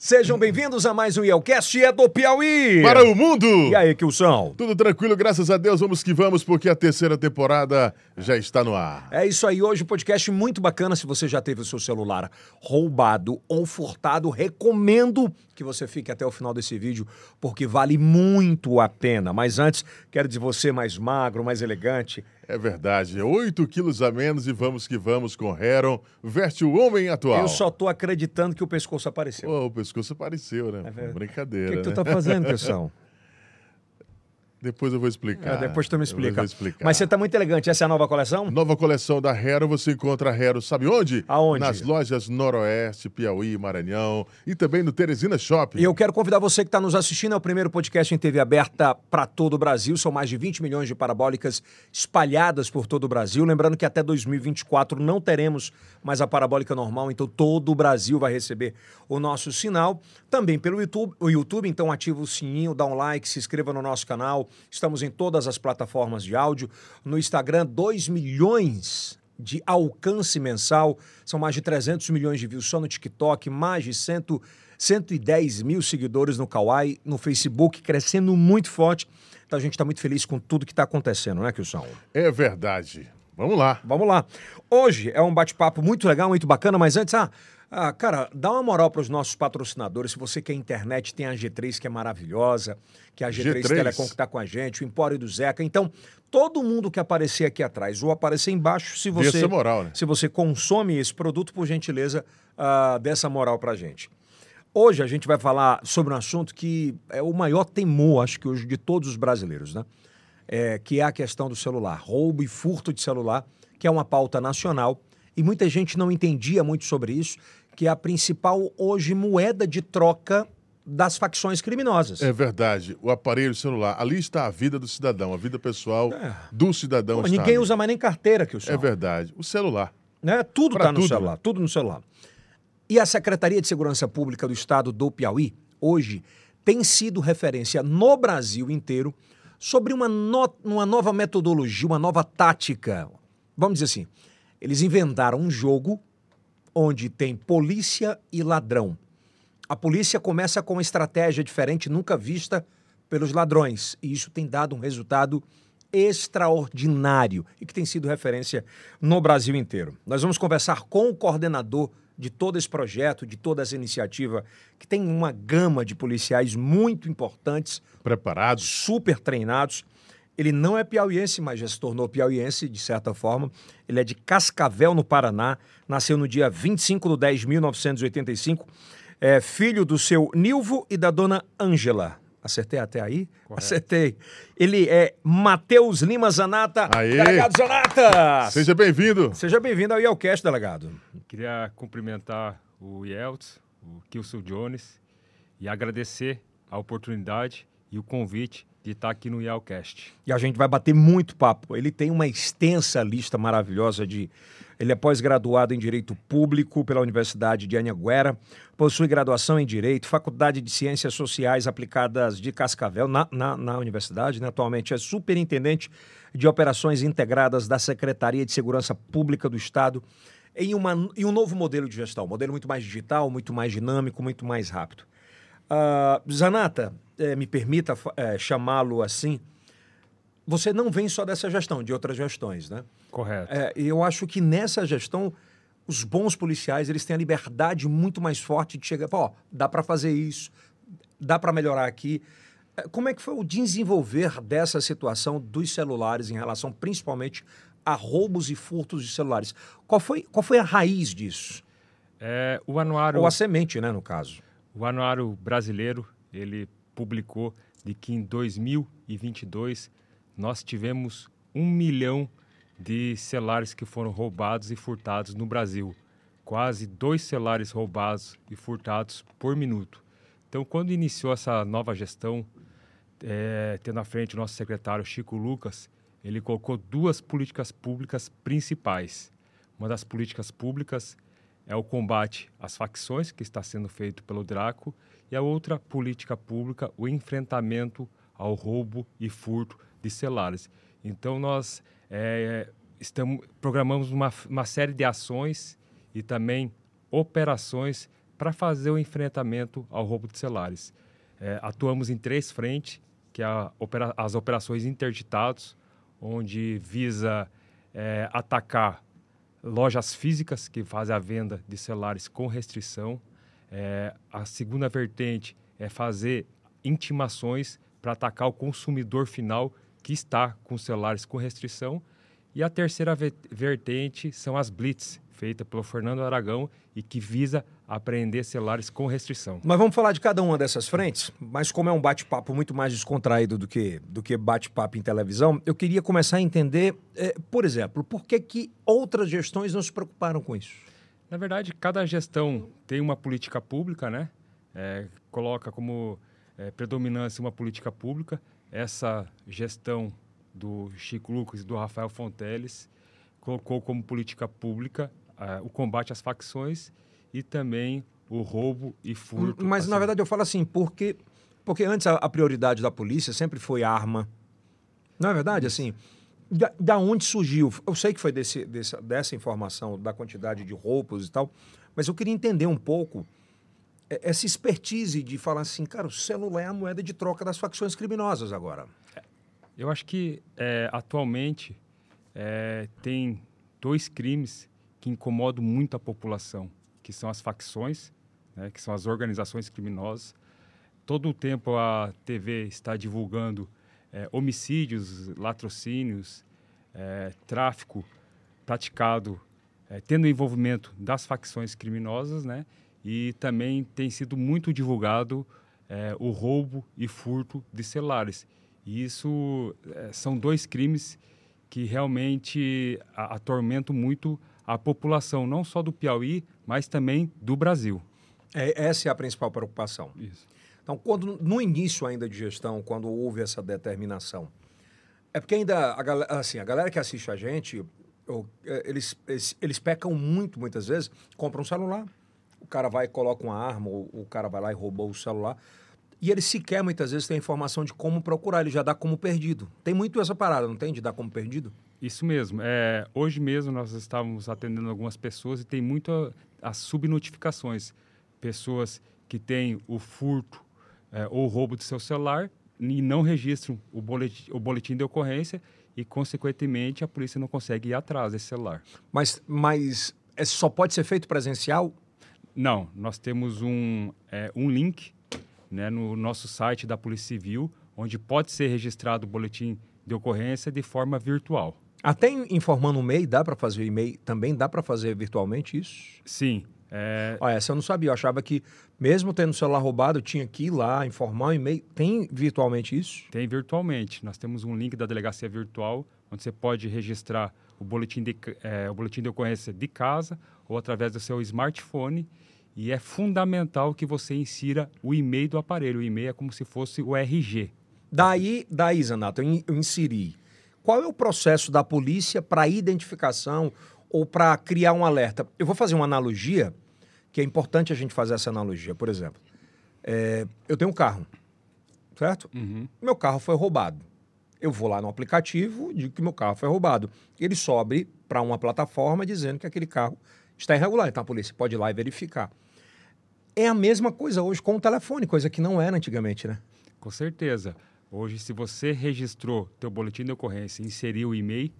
Sejam bem-vindos a mais um Yelcast é do Piauí. Para o mundo! E aí, Kilson? Tudo tranquilo, graças a Deus. Vamos que vamos, porque a terceira temporada já está no ar. É isso aí. Hoje um podcast muito bacana. Se você já teve o seu celular roubado ou furtado, recomendo que você fique até o final desse vídeo, porque vale muito a pena. Mas antes, quero de você mais magro, mais elegante. É verdade. 8 quilos a menos e vamos que vamos com Heron. Veste o homem atual. Eu só tô acreditando que o pescoço apareceu. Oh, o pescoço apareceu, né? É Brincadeira. O que, que tu né? tá fazendo, Kilson? Depois eu vou explicar. É, depois tu me explica. explicar. Mas você tá muito elegante. Essa é a nova coleção? Nova coleção da Hero, você encontra a Hero, sabe onde? Aonde? Nas lojas Noroeste, Piauí, Maranhão e também no Teresina Shopping. E eu quero convidar você que está nos assistindo ao primeiro podcast em TV aberta para todo o Brasil. São mais de 20 milhões de parabólicas espalhadas por todo o Brasil. Lembrando que até 2024 não teremos mais a parabólica normal, então todo o Brasil vai receber o nosso sinal. Também pelo YouTube, o YouTube, então ativa o sininho, dá um like, se inscreva no nosso canal. Estamos em todas as plataformas de áudio. No Instagram, 2 milhões de alcance mensal. São mais de 300 milhões de views só no TikTok, mais de 100, 110 mil seguidores no Kawaii, no Facebook, crescendo muito forte. Então a gente está muito feliz com tudo que está acontecendo, né, Kilson? É verdade. Vamos lá. Vamos lá. Hoje é um bate-papo muito legal, muito bacana, mas antes, ah, ah, cara, dá uma moral para os nossos patrocinadores. Se você quer internet, tem a G3 que é maravilhosa, que é a G3, G3. Telecom que está com a gente, o Empório do Zeca. Então, todo mundo que aparecer aqui atrás ou aparecer embaixo, se você, moral, né? se você consome esse produto, por gentileza, ah, dê essa moral para gente. Hoje a gente vai falar sobre um assunto que é o maior temor, acho que hoje, de todos os brasileiros, né? É, que é a questão do celular, roubo e furto de celular, que é uma pauta nacional e muita gente não entendia muito sobre isso, que é a principal hoje moeda de troca das facções criminosas. É verdade. O aparelho celular, ali está a vida do cidadão, a vida pessoal É. do cidadão. Pô, ninguém ali. usa mais nem carteira que o É verdade. O celular. né? Tudo está no celular, né? tudo no celular. E a Secretaria de Segurança Pública do Estado do Piauí, hoje, tem sido referência no Brasil inteiro sobre uma, no- uma nova metodologia, uma nova tática. Vamos dizer assim, eles inventaram um jogo onde tem polícia e ladrão. A polícia começa com uma estratégia diferente, nunca vista pelos ladrões. E isso tem dado um resultado extraordinário e que tem sido referência no Brasil inteiro. Nós vamos conversar com o coordenador de todo esse projeto, de toda essa iniciativa, que tem uma gama de policiais muito importantes, Preparados. super treinados. Ele não é piauiense, mas já se tornou piauiense, de certa forma. Ele é de Cascavel, no Paraná. Nasceu no dia 25 de 10 de 1985. É filho do seu Nilvo e da dona Ângela. Acertei até aí? Acertei. Ele é Matheus Lima Zanata. Aê! Delegado Zanata! Seja bem-vindo. Seja bem-vindo ao Yelcast, delegado. Queria cumprimentar o Yeltsin, o Kilson Jones e agradecer a oportunidade e o convite de estar aqui no Yelcast. E a gente vai bater muito papo. Ele tem uma extensa lista maravilhosa de. Ele é pós-graduado em Direito Público pela Universidade de Anhanguera, possui graduação em Direito, Faculdade de Ciências Sociais Aplicadas de Cascavel, na, na, na universidade, né? atualmente é superintendente de Operações Integradas da Secretaria de Segurança Pública do Estado, em, uma, em um novo modelo de gestão, um modelo muito mais digital, muito mais dinâmico, muito mais rápido. Ah, Zanata, eh, me permita eh, chamá-lo assim, você não vem só dessa gestão, de outras gestões, né? Correto. É, e eu acho que nessa gestão, os bons policiais, eles têm a liberdade muito mais forte de chegar e falar, ó, dá para fazer isso, dá para melhorar aqui. É, Como é que foi o desenvolver dessa situação dos celulares em relação principalmente a roubos e furtos de celulares? Qual foi, qual foi a raiz disso? É, o anuário Ou a semente, né, no caso? O Anuário Brasileiro, ele publicou de que em 2022 nós tivemos um milhão de celulares que foram roubados e furtados no Brasil. Quase dois celulares roubados e furtados por minuto. Então, quando iniciou essa nova gestão, eh, tendo à frente o nosso secretário Chico Lucas, ele colocou duas políticas públicas principais. Uma das políticas públicas é o combate às facções, que está sendo feito pelo Draco, e a outra política pública, o enfrentamento ao roubo e furto de celulares. Então, nós eh, estamos, programamos uma, uma série de ações e também operações para fazer o enfrentamento ao roubo de celulares. É, atuamos em três frentes, que é as operações interditados, onde visa é, atacar lojas físicas que fazem a venda de celulares com restrição. É, a segunda vertente é fazer intimações para atacar o consumidor final que está com celulares com restrição. E a terceira vertente são as blitz, feita pelo Fernando Aragão e que visa apreender celulares com restrição. Mas vamos falar de cada uma dessas frentes, mas como é um bate-papo muito mais descontraído do que, do que bate-papo em televisão, eu queria começar a entender, é, por exemplo, por que, que outras gestões não se preocuparam com isso? Na verdade, cada gestão tem uma política pública, né? É, coloca como é, predominância uma política pública. Essa gestão do Chico Lucas e do Rafael Fonteles colocou como política pública uh, o combate às facções e também o roubo e furto. Mas, assim. na verdade, eu falo assim, porque, porque antes a, a, prioridade da polícia sempre foi arma. Não é verdade? Assim, da, da onde surgiu? Eu sei que foi desse, desse, dessa informação, da quantidade de roubos e tal, mas eu queria entender um pouco essa expertise de falar assim, cara, o celular é a moeda de troca das facções criminosas agora. Eu acho que é, atualmente é, tem dois crimes que incomodam muito a população, que são as facções, né, que são as organizações criminosas. Todo o tempo a TV está divulgando é, homicídios, latrocínios, é, tráfico praticado, é, tendo envolvimento das facções criminosas, né? E também tem sido muito divulgado o roubo e furto de celulares. E isso são dois crimes que realmente atormentam muito a população, não só do Piauí, mas também do Brasil. É, essa é a principal preocupação. Isso. Então, quando no início ainda de gestão, quando houve essa determinação, é porque ainda a galera, assim, a galera que assiste a gente, é, eles, eles, eles pecam muito, muitas vezes, compram um celular, o cara vai e coloca uma arma, ou o cara vai lá e roubou o celular. E ele sequer, muitas vezes, tem informação de como procurar, ele já dá como perdido. Tem muito essa parada, não tem? De dar como perdido? Isso mesmo. É, hoje mesmo nós estávamos atendendo algumas pessoas e tem muito as subnotificações. Pessoas que têm o furto é, ou roubo de seu celular e não registram o boletim, o boletim de ocorrência e, consequentemente, a polícia não consegue ir atrás desse celular. Mas, mas é, só pode ser feito presencial? Não, nós temos um, é, um link né, no nosso site da Polícia Civil, onde pode ser registrado o boletim de ocorrência de forma virtual. Até informando o MEI, dá para fazer o e-mail? Também dá para fazer virtualmente isso? Sim. É... Olha, essa eu não sabia. Eu achava que, mesmo tendo o celular roubado, tinha que ir lá, informar o e-mail. Tem virtualmente isso? Tem virtualmente. Nós temos um link da delegacia virtual, onde você pode registrar o boletim de, é, o boletim de ocorrência de casa ou através do seu smartphone. E é fundamental que você insira o e-mail do aparelho. O e-mail é como se fosse o RG. Daí, daí Zanato, eu inseri qual é o processo da polícia para identificação ou para criar um alerta? Eu vou fazer uma analogia, que é importante a gente fazer essa analogia. Por exemplo, é, eu tenho um carro, certo? Uhum. Meu carro foi roubado. Eu vou lá no aplicativo, digo que meu carro foi roubado. Ele sobe para uma plataforma dizendo que aquele carro está irregular. Então a polícia pode ir lá e verificar. É a mesma coisa hoje com o telefone, coisa que não era antigamente, né? Com certeza. Hoje, se você registrou teu boletim de ocorrência e inseriu o e-mail,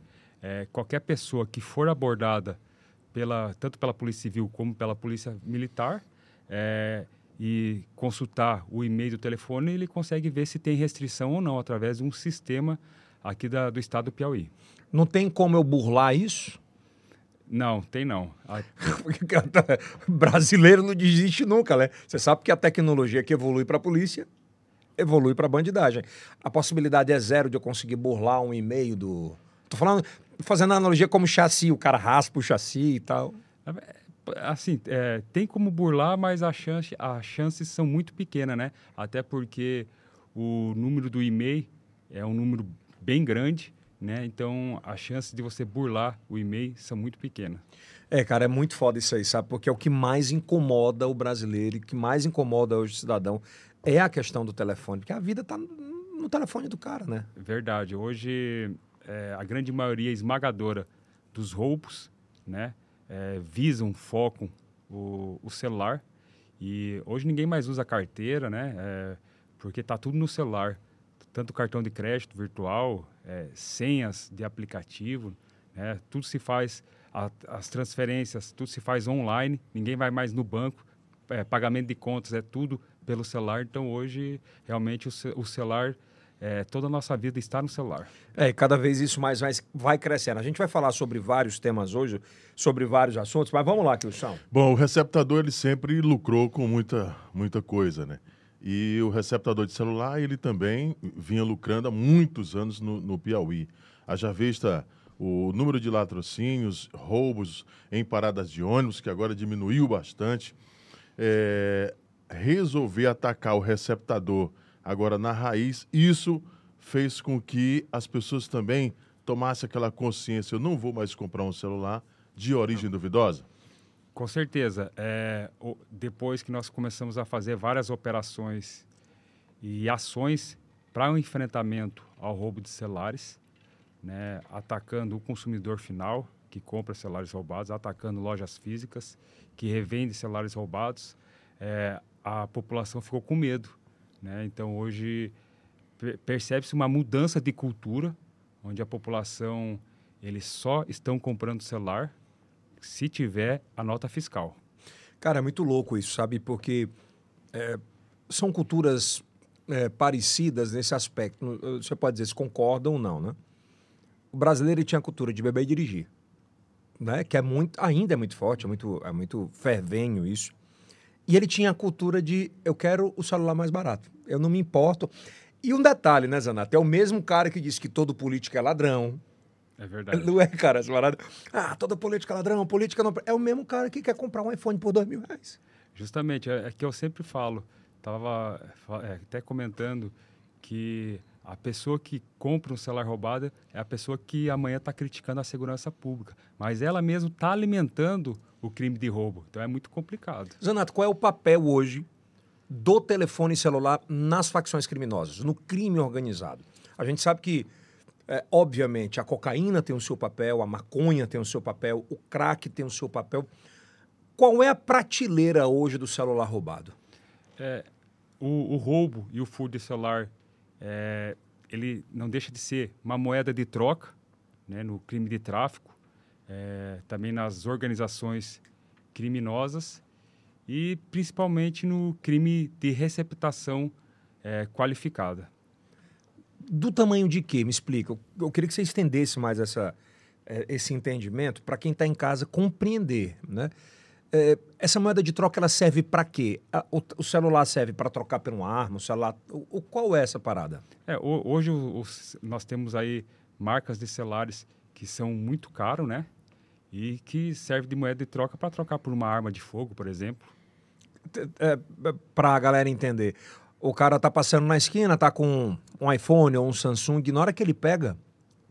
é, qualquer pessoa que for abordada pela, tanto pela Polícia Civil como pela Polícia Militar é, e consultar o e-mail do telefone, ele consegue ver se tem restrição ou não através de um sistema aqui da, do estado do Piauí. Não tem como eu burlar isso? Não, tem não. A... Brasileiro não desiste nunca, né? Você sabe que a tecnologia que evolui para a polícia evolui para bandidagem. A possibilidade é zero de eu conseguir burlar um e-mail do. Tô falando, fazendo analogia como chassi, o cara raspa o chassi e tal. Assim, é, tem como burlar, mas a chance, as chances são muito pequenas, né? Até porque o número do e-mail é um número bem grande, né? Então, as chances de você burlar o e-mail são muito pequenas. É, cara, é muito foda isso aí, sabe? Porque é o que mais incomoda o brasileiro e que mais incomoda hoje o cidadão é a questão do telefone, porque a vida está no telefone do cara, né? Verdade. Hoje, é, a grande maioria esmagadora dos roubos, né, é, visam, focam o, o celular E hoje ninguém mais usa carteira, né? É, porque está tudo no celular. Tanto cartão de crédito virtual, é, senhas de aplicativo, né? tudo se faz, a, as transferências, tudo se faz online, ninguém vai mais no banco, é, pagamento de contas é tudo pelo celular. Então hoje realmente o, o celular é, toda a nossa vida está no celular. É, cada vez isso mais, mais vai crescendo. A gente vai falar sobre vários temas hoje, sobre vários assuntos, mas vamos lá, Kilson. Bom, o receptador ele sempre lucrou com muita, muita coisa, né? E o receptador de celular, ele também vinha lucrando há muitos anos no, no Piauí. Haja vista o número de latrocínios, roubos em paradas de ônibus, que agora diminuiu bastante. É, resolver atacar o receptador Agora, na raiz, isso fez com que as pessoas também tomassem aquela consciência: eu não vou mais comprar um celular de origem duvidosa? Com certeza. É, depois que nós começamos a fazer várias operações e ações para o um enfrentamento ao roubo de celulares, né, atacando o consumidor final que compra celulares roubados, atacando lojas físicas que revendem celulares roubados, é, a população ficou com medo né? Então, hoje percebe-se uma mudança de cultura, onde a população eles só estão comprando celular se tiver a nota fiscal. Cara, é muito louco isso, sabe? Porque é, são culturas é, parecidas nesse aspecto. Você pode dizer se concordam ou não, né? O brasileiro tinha a cultura de beber e dirigir, né? Que é muito, ainda é muito forte, é muito, é muito fervenho isso. E ele tinha a cultura de eu quero o celular mais barato. Eu não me importo. E um detalhe, né, Zanato? É o mesmo cara que diz que todo político é ladrão. É verdade. Não é, cara, essa parada. Ah, toda política é ladrão, política não. É o mesmo cara que quer comprar um iPhone por dois mil reais. Justamente, é, é que eu sempre falo. Estava é, até comentando que a pessoa que compra um celular roubado é a pessoa que amanhã está criticando a segurança pública. Mas ela mesmo está alimentando o crime de roubo. Então é muito complicado. Zanato, qual é o papel hoje do telefone celular nas facções criminosas, no crime organizado? A gente sabe que, é, obviamente, a cocaína tem o seu papel, a maconha tem o seu papel, o crack tem o seu papel. Qual é a prateleira hoje do celular roubado? É, o, o, roubo e o furto de celular, é, ele não deixa de ser uma moeda de troca né, no crime de tráfico é, também nas organizações criminosas e principalmente no crime de receptação é, qualificada. Do tamanho de quê? Me explica. Eu, eu queria que você estendesse mais essa, é, esse entendimento para quem está em casa compreender, né? É, essa moeda de troca ela serve para quê? O, o, celular serve para trocar por uma arma? O celular, o, qual é essa parada? É, hoje nós temos aí marcas de celulares que são muito caros, né? e que serve de moeda de troca para trocar por uma arma de fogo, por exemplo. É, é para a galera entender, o cara tá passando na esquina, tá com um iPhone ou um Samsung, na hora que ele pega,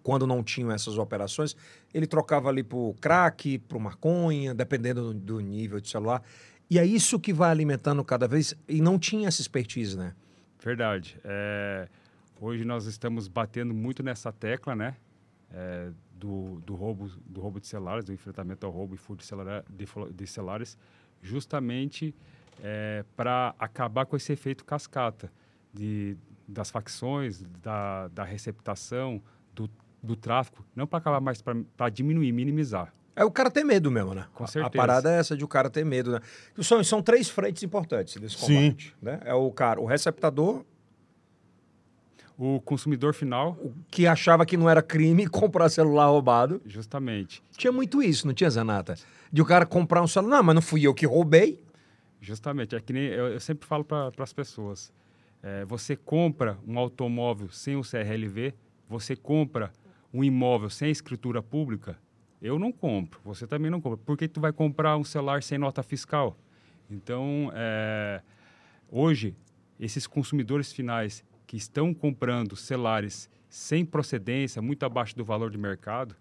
quando não tinham essas operações, ele trocava ali pro crack, pro maconha, dependendo do, do nível de celular. E é isso que vai alimentando cada vez, e não tinha essa expertise, né? Verdade. É, hoje nós estamos batendo muito nessa tecla, né? É, do, do, roubo, do roubo de celulares, do enfrentamento ao roubo e furto de, de, de celulares, justamente é, para acabar com esse efeito cascata de, das facções, da, da receptação, do, tráfico, não para acabar, mas para diminuir, minimizar. É o cara ter medo mesmo, né? Com certeza. A parada é essa de o cara ter medo, né? São, são três frentes importantes desse combate. Sim. Né? É o cara, o receptador, o consumidor final. Que achava que não era crime comprar celular roubado. Justamente. Tinha muito isso, não tinha, Zanata? De o cara comprar um celular. Não, mas não fui eu que roubei. Justamente. É que nem eu, eu sempre falo para as pessoas. É, você compra um automóvel sem o CRLV, você compra um imóvel sem escritura pública, eu não compro, você também não compra. Por que tu vai comprar um celular sem nota fiscal? Então, é, hoje, esses consumidores finais que estão comprando celulares sem procedência, muito abaixo do valor de mercado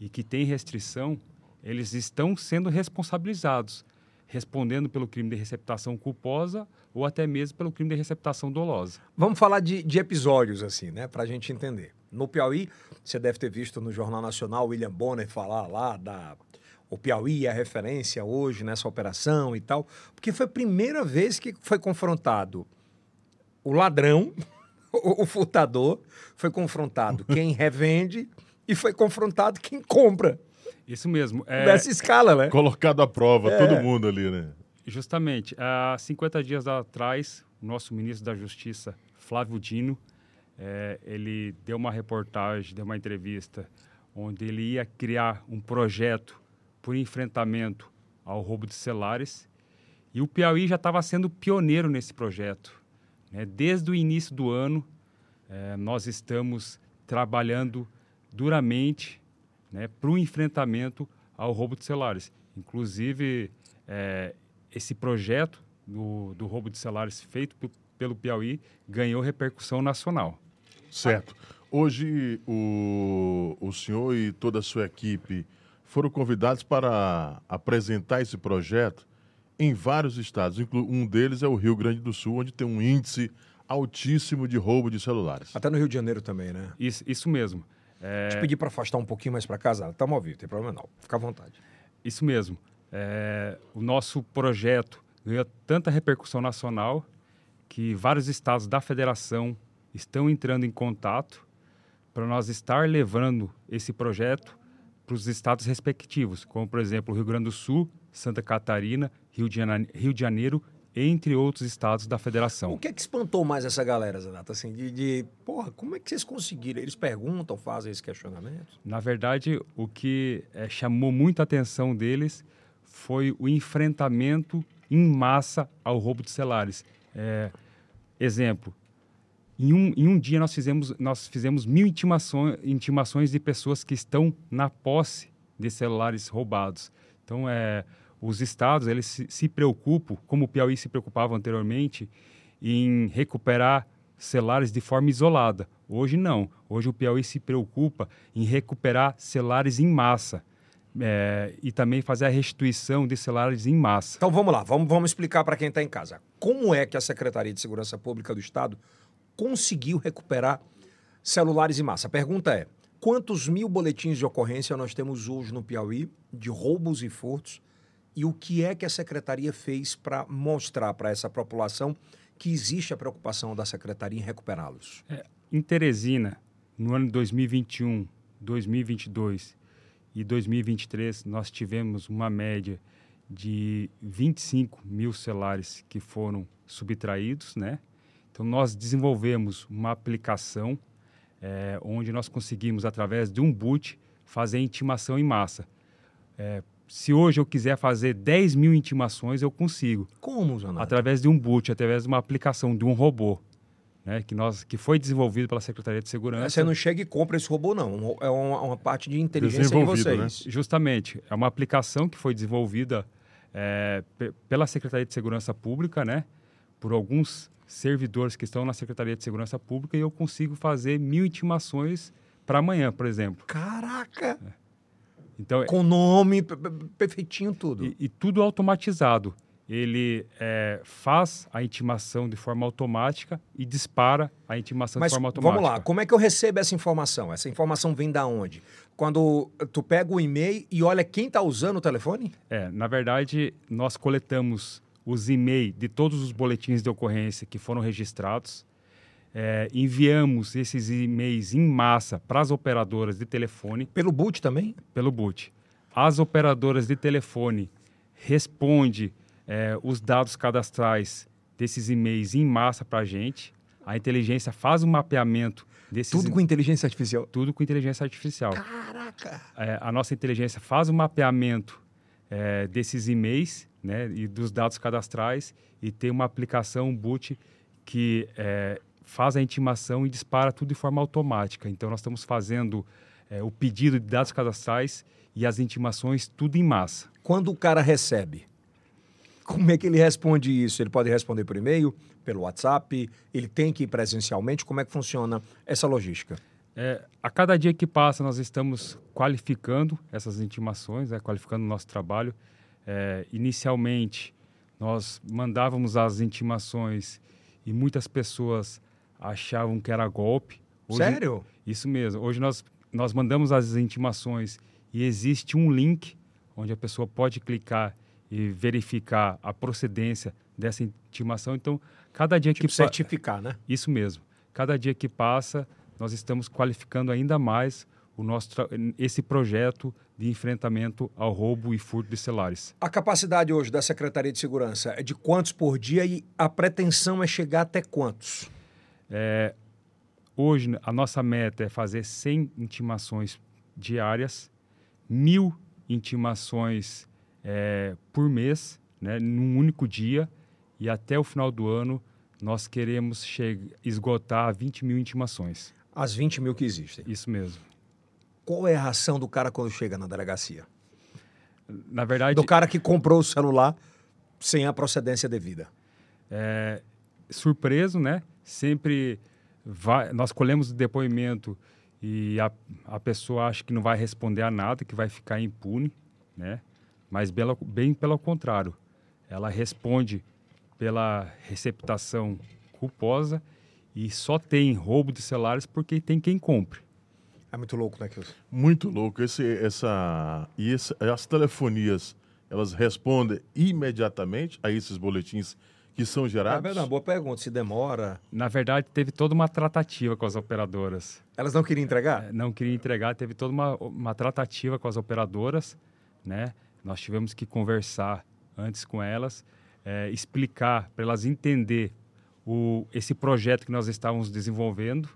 e que tem restrição, eles estão sendo responsabilizados, respondendo pelo crime de receptação culposa ou até mesmo pelo crime de receptação dolosa. Vamos falar de, de episódios, assim, né, para a gente entender. No Piauí, você deve ter visto no Jornal Nacional William Bonner falar lá da o Piauí é a referência hoje nessa operação e tal, porque foi a primeira vez que foi confrontado o ladrão, o, o furtador, foi confrontado quem revende e foi confrontado quem compra. Isso mesmo. É, Dessa escala, né? Colocado à prova, É. todo mundo ali, né? Justamente. Há 50 dias atrás, o nosso ministro da Justiça, Flávio Dino, eh, ele deu uma reportagem, deu uma entrevista, onde ele ia criar um projeto por enfrentamento ao roubo de celulares. E o Piauí já estava sendo pioneiro nesse projeto. né? Desde o início do ano, eh, nós estamos trabalhando duramente né, para o enfrentamento ao roubo de celulares. Inclusive, eh, esse projeto do, do roubo de celulares feito pelo Piauí ganhou repercussão nacional. Certo. Hoje, o, o senhor e toda a sua equipe foram convidados para apresentar esse projeto em vários estados. Um deles é o Rio Grande do Sul, onde tem um índice altíssimo de roubo de celulares. Até no Rio de Janeiro também, né? Isso, isso mesmo. É, Te pedir para afastar um pouquinho mais para casa, estamos ao vivo, não tem problema não. Fica à vontade. Isso mesmo. É, o nosso projeto ganhou tanta repercussão nacional que vários estados da federação estão entrando em contato para nós estar levando esse projeto para os estados respectivos, como, por exemplo, o Rio Grande do Sul, Santa Catarina, Rio de, Jana- Rio de Janeiro, entre outros estados da federação. O que é que espantou mais essa galera, Zanata? Assim, de, de, porra, como é que vocês conseguiram? Eles perguntam, fazem esse questionamento? Na verdade, o que eh, chamou muita atenção deles foi o enfrentamento em massa ao roubo de celulares. Eh, exemplo, em um, em um dia nós fizemos, nós fizemos mil intimações, intimações de pessoas que estão na posse de celulares roubados. Então, é, os estados eles se, se preocupam, como o Piauí se preocupava anteriormente, em recuperar celulares de forma isolada. Hoje não. Hoje o Piauí se preocupa em recuperar celulares em massa é, e também fazer a restituição de celulares em massa. Então vamos lá, vamos, vamos explicar para quem está em casa. Como é que a Secretaria de Segurança Pública do Estado conseguiu recuperar celulares em massa? A pergunta é: quantos mil boletins de ocorrência nós temos hoje no Piauí de roubos e furtos? E o que é que a Secretaria fez para mostrar para essa população que existe a preocupação da Secretaria em recuperá-los? Em Teresina, no ano de 2021, 2022 e 2023, nós tivemos uma média de 25 mil celulares que foram subtraídos, né? Então, nós desenvolvemos uma aplicação eh, onde nós conseguimos, através de um boot, fazer intimação em massa. Eh, se hoje eu quiser fazer 10 mil intimações, eu consigo Como, Zanata? através de um boot, através de uma aplicação de um robô, né, que nós que foi desenvolvido pela Secretaria de Segurança. Você não chega e compra esse robô, não. É uma, uma parte de inteligência de vocês. Justamente, é uma aplicação que foi desenvolvida é, pe- pela Secretaria de Segurança Pública, né, por alguns servidores que estão na Secretaria de Segurança Pública e eu consigo fazer mil intimações para amanhã, por exemplo. Caraca! Então, Com nome, pe- pe- perfeitinho tudo. E, e tudo automatizado. Ele é, faz a intimação de forma automática e dispara a intimação Mas de forma automática. vamos lá, como é que eu recebo essa informação? Essa informação vem da onde? Quando tu pega o e-mail e olha quem está usando o telefone? É, na verdade, nós coletamos os e-mails de todos os boletins de ocorrência que foram registrados, é, enviamos esses e-mails em massa para as operadoras de telefone Pelo boot também? pelo boot. As operadoras de telefone respondem é, os dados cadastrais desses e-mails em massa para a gente. A inteligência faz um mapeamento desses Tudo com inteligência artificial. tudo com inteligência artificial. Caraca! É, a nossa inteligência faz um mapeamento é, desses e-mails né, e dos dados cadastrais e tem uma aplicação um boot que é, faz a intimação e dispara tudo de forma automática. Então, nós estamos fazendo é, o pedido de dados cadastrais e as intimações tudo em massa. Quando o cara recebe, como é que ele responde isso? Ele pode responder por e-mail, pelo WhatsApp, ele tem que ir presencialmente? Como é que funciona essa logística? É, a cada dia que passa, nós estamos qualificando essas intimações, né, qualificando o nosso trabalho. É, inicialmente, nós mandávamos as intimações e muitas pessoas achavam que era golpe. Hoje- Sério? Isso mesmo. Hoje nós, nós mandamos as intimações e existe um link onde a pessoa pode clicar e verificar a procedência dessa intimação. Então, cada dia tipo que certificar, né? Isso mesmo. Cada dia que passa, nós estamos qualificando ainda mais o nosso esse projeto de enfrentamento ao roubo e furto de celulares. A capacidade hoje da Secretaria de Segurança é de quantos por dia e a pretensão é chegar até quantos? É, hoje, a nossa meta é fazer 100 intimações diárias, mil intimações é, por mês, né, num único dia, e até o final do ano nós queremos esgotar 20 mil intimações. As 20 mil que existem? Isso mesmo. Qual é a ração do cara quando chega na delegacia? Na verdade. Do cara que comprou o celular sem a procedência devida. É, surpreso, né? Sempre vai, nós colhemos o depoimento e a, a pessoa acha que não vai responder a nada, que vai ficar impune, né? Mas bem, bem pelo contrário, ela responde pela receptação culposa e só tem roubo de celulares porque tem quem compre. É muito louco, né, Kilson? Muito louco. Esse, essa, e esse, as telefonias, elas respondem imediatamente a esses boletins que são gerados? É uma boa pergunta. Se demora... Na verdade, teve toda uma tratativa com as operadoras. Elas não queriam entregar? É, não queriam entregar. Teve toda uma, uma tratativa com as operadoras, né? Nós tivemos que conversar antes com elas, é, explicar para elas entender o, esse projeto que nós estávamos desenvolvendo,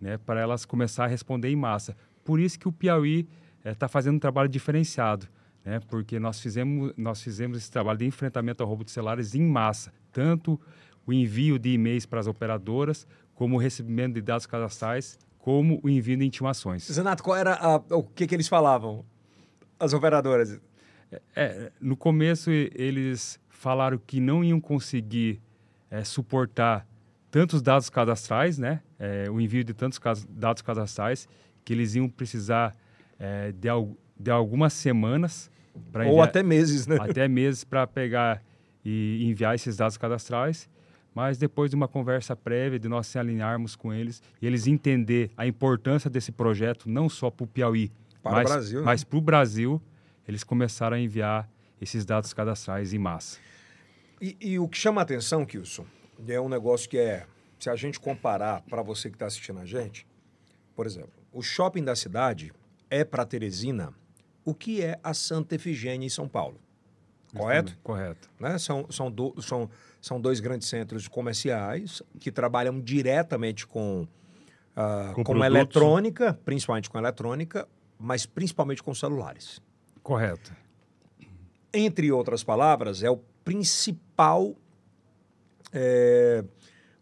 né, para elas começar a responder em massa. Por isso que o Piauí está é, fazendo um trabalho diferenciado, né, porque nós fizemos, nós fizemos esse trabalho de enfrentamento ao roubo de celulares em massa, tanto o envio de e-mails para as operadoras, como o recebimento de dados cadastrais, como o envio de intimações. Zenato, qual era a, o que, que eles falavam, as operadoras? É no começo eles falaram que não iam conseguir é, suportar tantos dados cadastrais, né? É, o envio de tantos dados cadastrais que eles iam precisar é, de, al de algumas semanas para ou até meses, né? Até meses para pegar e enviar esses dados cadastrais. Mas depois de uma conversa prévia, de nós se alinharmos com eles e eles entender a importância desse projeto não só para o Piauí, para mas, o Brasil, né? mas para o Brasil, eles começaram a enviar esses dados cadastrais em massa. E, e o que chama a atenção, Kilson, é um negócio que é, se a gente comparar para você que está assistindo a gente, por exemplo, o shopping da cidade é para Teresina o que é a Santa Efigênia em São Paulo. Correto? Correto. Né? São, são, do, são, são dois grandes centros comerciais que trabalham diretamente com, uh, com, com eletrônica, principalmente com eletrônica, mas principalmente com celulares. Correto. Entre outras palavras, é o principal. É,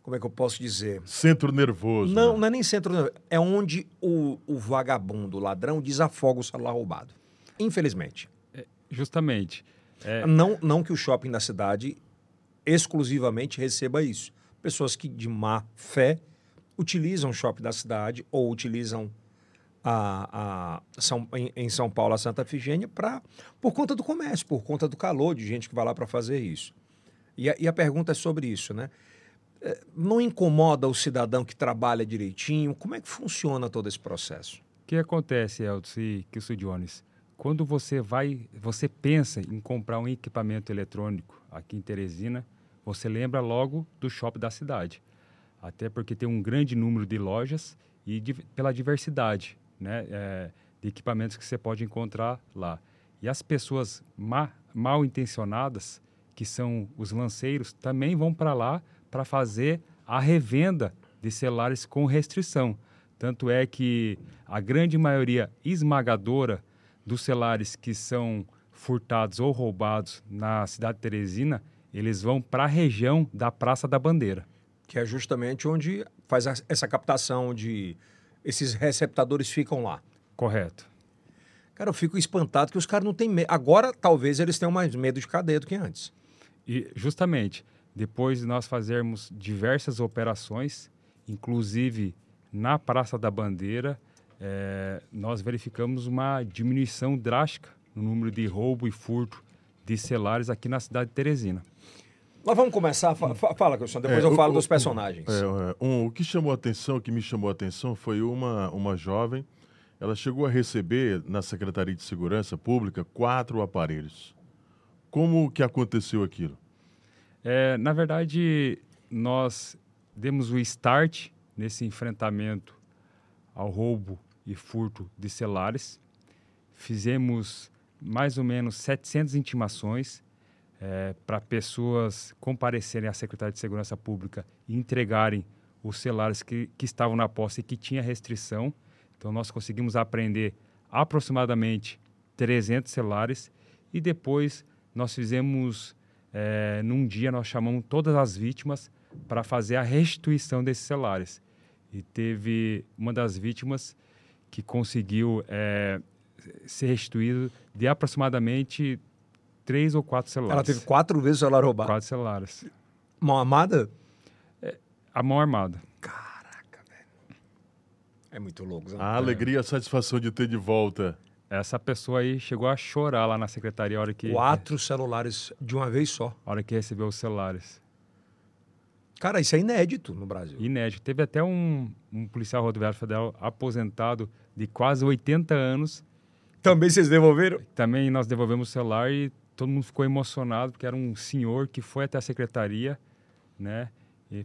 como é que eu posso dizer? Centro nervoso. Não, né? não é nem centro nervoso. É onde o, o vagabundo, o ladrão, desafoga o celular roubado. Infelizmente. É, justamente. É... Não, não que o shopping da cidade exclusivamente receba isso. Pessoas que, de má fé, utilizam o shopping da cidade ou utilizam a, a São, em, em, São Paulo, a Santa Efigênia, pra, por conta do comércio, por conta do calor de gente que vai lá para fazer isso. E a, e a, pergunta é sobre isso, né? É, não incomoda o cidadão que trabalha direitinho? Como é que funciona todo esse processo? O que acontece, Elton e Kilson Jones? Quando você vai, você pensa em comprar um equipamento eletrônico aqui em Teresina, você lembra logo do shopping da cidade. Até porque tem um grande número de lojas e de, pela diversidade né, é, de equipamentos que você pode encontrar lá. E as pessoas ma, mal intencionadas, que são os lanceiros, também vão para lá para fazer a revenda de celulares com restrição. Tanto é que a grande maioria esmagadora dos celulares que são furtados ou roubados na cidade de Teresina, eles vão para a região da Praça da Bandeira. Que é justamente onde faz essa captação de esses receptadores ficam lá. Correto. Cara, eu fico espantado que os caras não têm medo. Agora, talvez eles tenham mais medo de cadeia do que antes. E, justamente, depois de nós fazermos diversas operações, inclusive na Praça da Bandeira, é, nós verificamos uma diminuição drástica no número de roubo e furto de celulares aqui na cidade de Teresina. Mas vamos começar. Fala, fala Cristiano, depois é, eu falo o, dos personagens. É, é, um, o que chamou a atenção, o que me chamou a atenção foi uma, uma jovem ela chegou a receber na Secretaria de Segurança Pública quatro aparelhos. Como que aconteceu aquilo? É, na verdade, nós demos o start nesse enfrentamento ao roubo e furto de celulares. Fizemos mais ou menos 700 intimações é, para pessoas comparecerem à Secretaria de Segurança Pública e entregarem os celulares que, que estavam na posse e que tinha restrição. Então, nós conseguimos apreender aproximadamente 300 celulares e depois nós fizemos, é, num dia, nós chamamos todas as vítimas para fazer a restituição desses celulares. E teve uma das vítimas que conseguiu é, ser restituído de aproximadamente três ou quatro celulares. Ela teve quatro vezes o celular roubado. Quatro celulares. Mão armada? É, a mão armada. Caraca, velho. É muito louco. A alegria e a satisfação de ter de volta. Essa pessoa aí chegou a chorar lá na secretaria a hora que... Quatro celulares de uma vez só. A hora que recebeu os celulares. Cara, isso é inédito no Brasil. Inédito. Teve até um, um policial rodoviário federal aposentado de quase 80 anos. Também vocês devolveram? Também nós devolvemos o celular e todo mundo ficou emocionado, porque era um senhor que foi até a secretaria, né,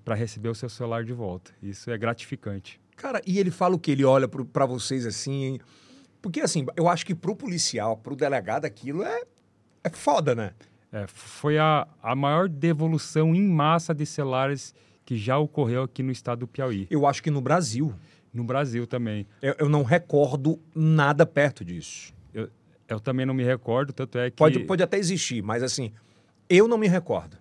para receber o seu celular de volta. Isso é gratificante. Cara, e ele fala o que? Ele olha para vocês assim. Hein? Porque, assim, eu acho que pro policial, pro delegado, aquilo é, é foda, né? É, foi a, a maior devolução em massa de celulares que já ocorreu aqui no estado do Piauí. Eu acho que no Brasil. No Brasil também. Eu, eu não recordo nada perto disso. Eu, eu também não me recordo, tanto é que. Pode, pode até existir, mas assim, eu não me recordo.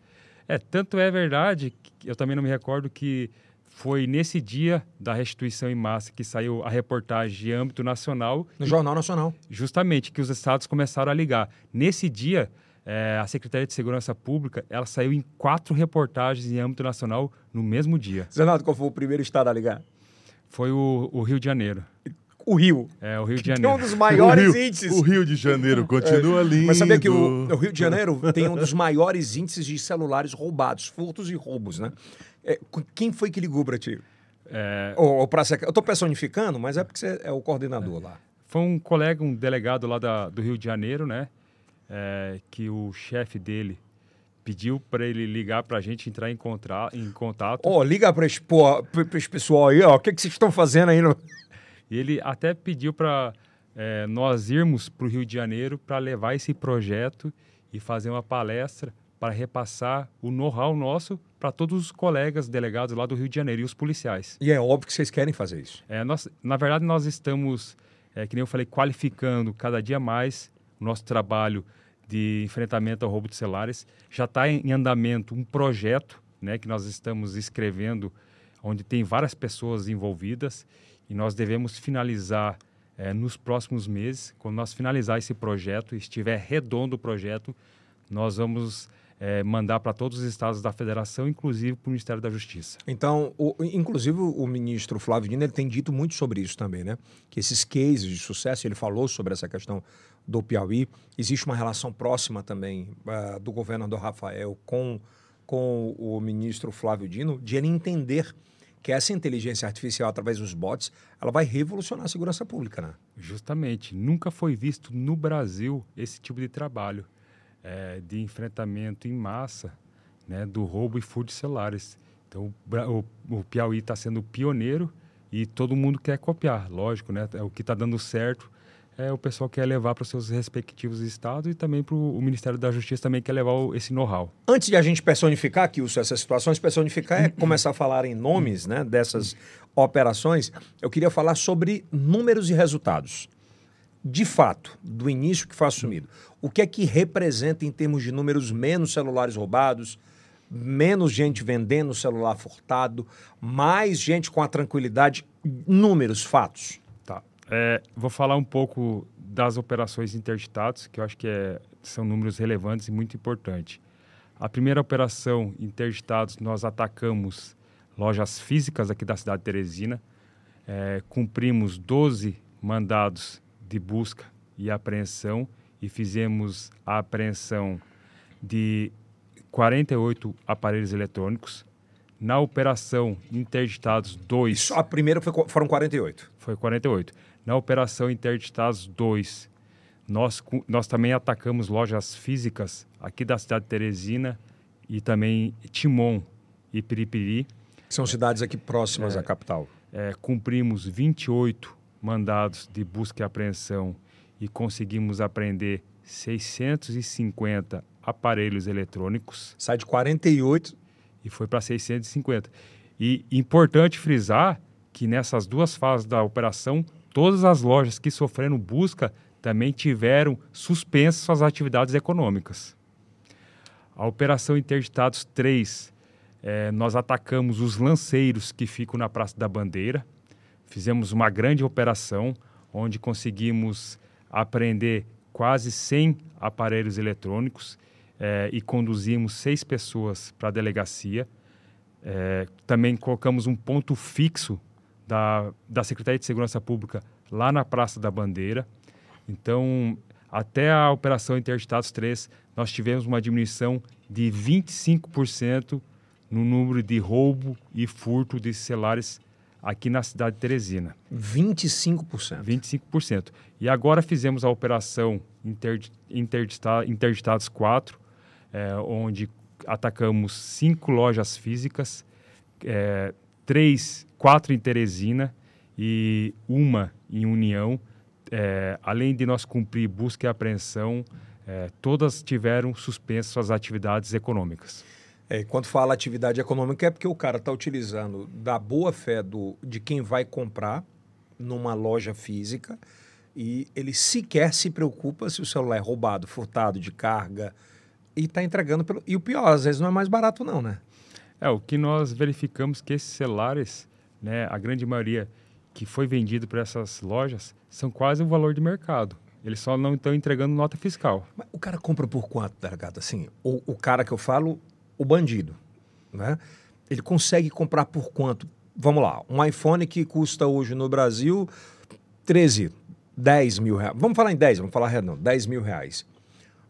É, tanto é verdade que eu também não me recordo que foi nesse dia da restituição em massa que saiu a reportagem de âmbito nacional. No Jornal Nacional. Justamente, que os estados começaram a ligar. Nesse dia, é, a Secretaria de Segurança Pública ela saiu em quatro reportagens em âmbito nacional no mesmo dia. Zenaldo, qual foi o primeiro estado a ligar? Foi o, o Rio de Janeiro. O Rio. É, o Rio de Tem Janeiro. um dos maiores o Rio, índices. O Rio de Janeiro continua lindo. Mas sabia que o, o Rio de Janeiro tem um dos maiores índices de celulares roubados, furtos e roubos, né? É, quem foi que ligou para ti? É, Ou, ou pra, eu tô personificando, mas é porque você é o coordenador lá. Foi um colega, um delegado lá da, do Rio de Janeiro, né? É, que o chefe dele pediu para ele ligar para a gente entrar em, contra, em contato. Ó, liga para esse, esse pessoal aí, ó. O que, que vocês estão fazendo aí? No... E ele até pediu para nós irmos para o Rio de Janeiro para levar esse projeto e fazer uma palestra para repassar o know-how nosso para todos os colegas delegados lá do Rio de Janeiro e os policiais. E é óbvio que vocês querem fazer isso. É, nós, na verdade, nós estamos, é, que nem eu falei, qualificando cada dia mais o nosso trabalho de enfrentamento ao roubo de celulares. Já está em, andamento um projeto né, que nós estamos escrevendo, onde tem várias pessoas envolvidas, e nós devemos finalizar é, nos próximos meses. Quando nós finalizar esse projeto, estiver redondo o projeto, nós vamos é, mandar para todos os estados da federação, inclusive para o Ministério da Justiça. Então, o- inclusive o ministro Flávio Dino ele tem dito muito sobre isso também, né? Que esses cases de sucesso, ele falou sobre essa questão do Piauí. Existe uma relação próxima também ah, do governador Rafael com, com o ministro Flávio Dino, de ele entender que essa inteligência artificial, através dos bots, ela vai revolucionar a segurança pública, né? Justamente, nunca foi visto no Brasil esse tipo de trabalho eh, de enfrentamento em massa né, do roubo e furto de celulares. Então, o o, Piauí está sendo pioneiro e todo mundo quer copiar, lógico, né? É O que está dando certo é o pessoal quer levar para os seus respectivos estados e também para o Ministério da Justiça também quer levar o- esse know-how. Antes de a gente personificar aqui essas situações, personificar é começar a falar em nomes né, dessas operações, eu queria falar sobre números e resultados. De fato, do início que foi assumido, o que é que representa em termos de números menos celulares roubados, menos gente vendendo celular furtado, mais gente com a tranquilidade, números, fatos. Tá. É, vou falar um pouco das operações interditadas, que eu acho que é- são números relevantes e muito importantes. A primeira operação interditados, nós atacamos lojas físicas aqui da cidade de Teresina, é, cumprimos 12 mandados de busca e apreensão e fizemos a apreensão de 48 aparelhos eletrônicos. Na operação interditados 2, Isso, a primeira foi, foram 48. foi 48. Na Operação Interditados 2, nós, nós também atacamos lojas físicas aqui da cidade de Teresina e também Timon e Piripiri. São cidades aqui próximas É. à capital. É, cumprimos 28 mandados de busca e apreensão e conseguimos apreender 650 aparelhos eletrônicos Sai de 48. e foi para 650. E importante frisar que nessas duas fases da operação, todas as lojas que sofreram busca também tiveram suspensas suas atividades econômicas. A Operação Interditados 3, eh, nós atacamos os lanceiros que ficam na Praça da Bandeira. Fizemos uma grande operação onde conseguimos apreender quase 100 aparelhos eletrônicos eh, e conduzimos seis pessoas para a delegacia. Eh, também colocamos um ponto fixo da, da Secretaria de Segurança Pública lá na Praça da Bandeira. Então, até a Operação Interditados 3, nós tivemos uma diminuição de 25% no número de roubo e furto de celulares aqui na cidade de Teresina. 25%. 25%. E agora fizemos a operação Interdi- Interdita- Interditados 4, eh, onde atacamos cinco lojas físicas, eh, três, quatro em Teresina e uma em União. Eh, além de nós cumprir busca e apreensão, todas tiveram suspensas suas atividades econômicas. É, quando fala atividade econômica é porque o cara está utilizando da boa fé do, de quem vai comprar numa loja física e ele sequer se preocupa se o celular é roubado, furtado de carga e está entregando pelo. E o pior, às vezes não é mais barato, não, né? É, o que nós verificamos que esses celulares, né, a grande maioria que foi vendido para essas lojas, são quase o valor de mercado. Eles só não estão entregando nota fiscal. Mas o cara compra por quanto, delegado? Assim, o, o cara que eu falo, o bandido, né? Ele consegue comprar por quanto? Vamos lá, um iPhone que custa hoje no Brasil 13, 10 mil reais. Vamos falar em 10, vamos falar não, 10 mil reais.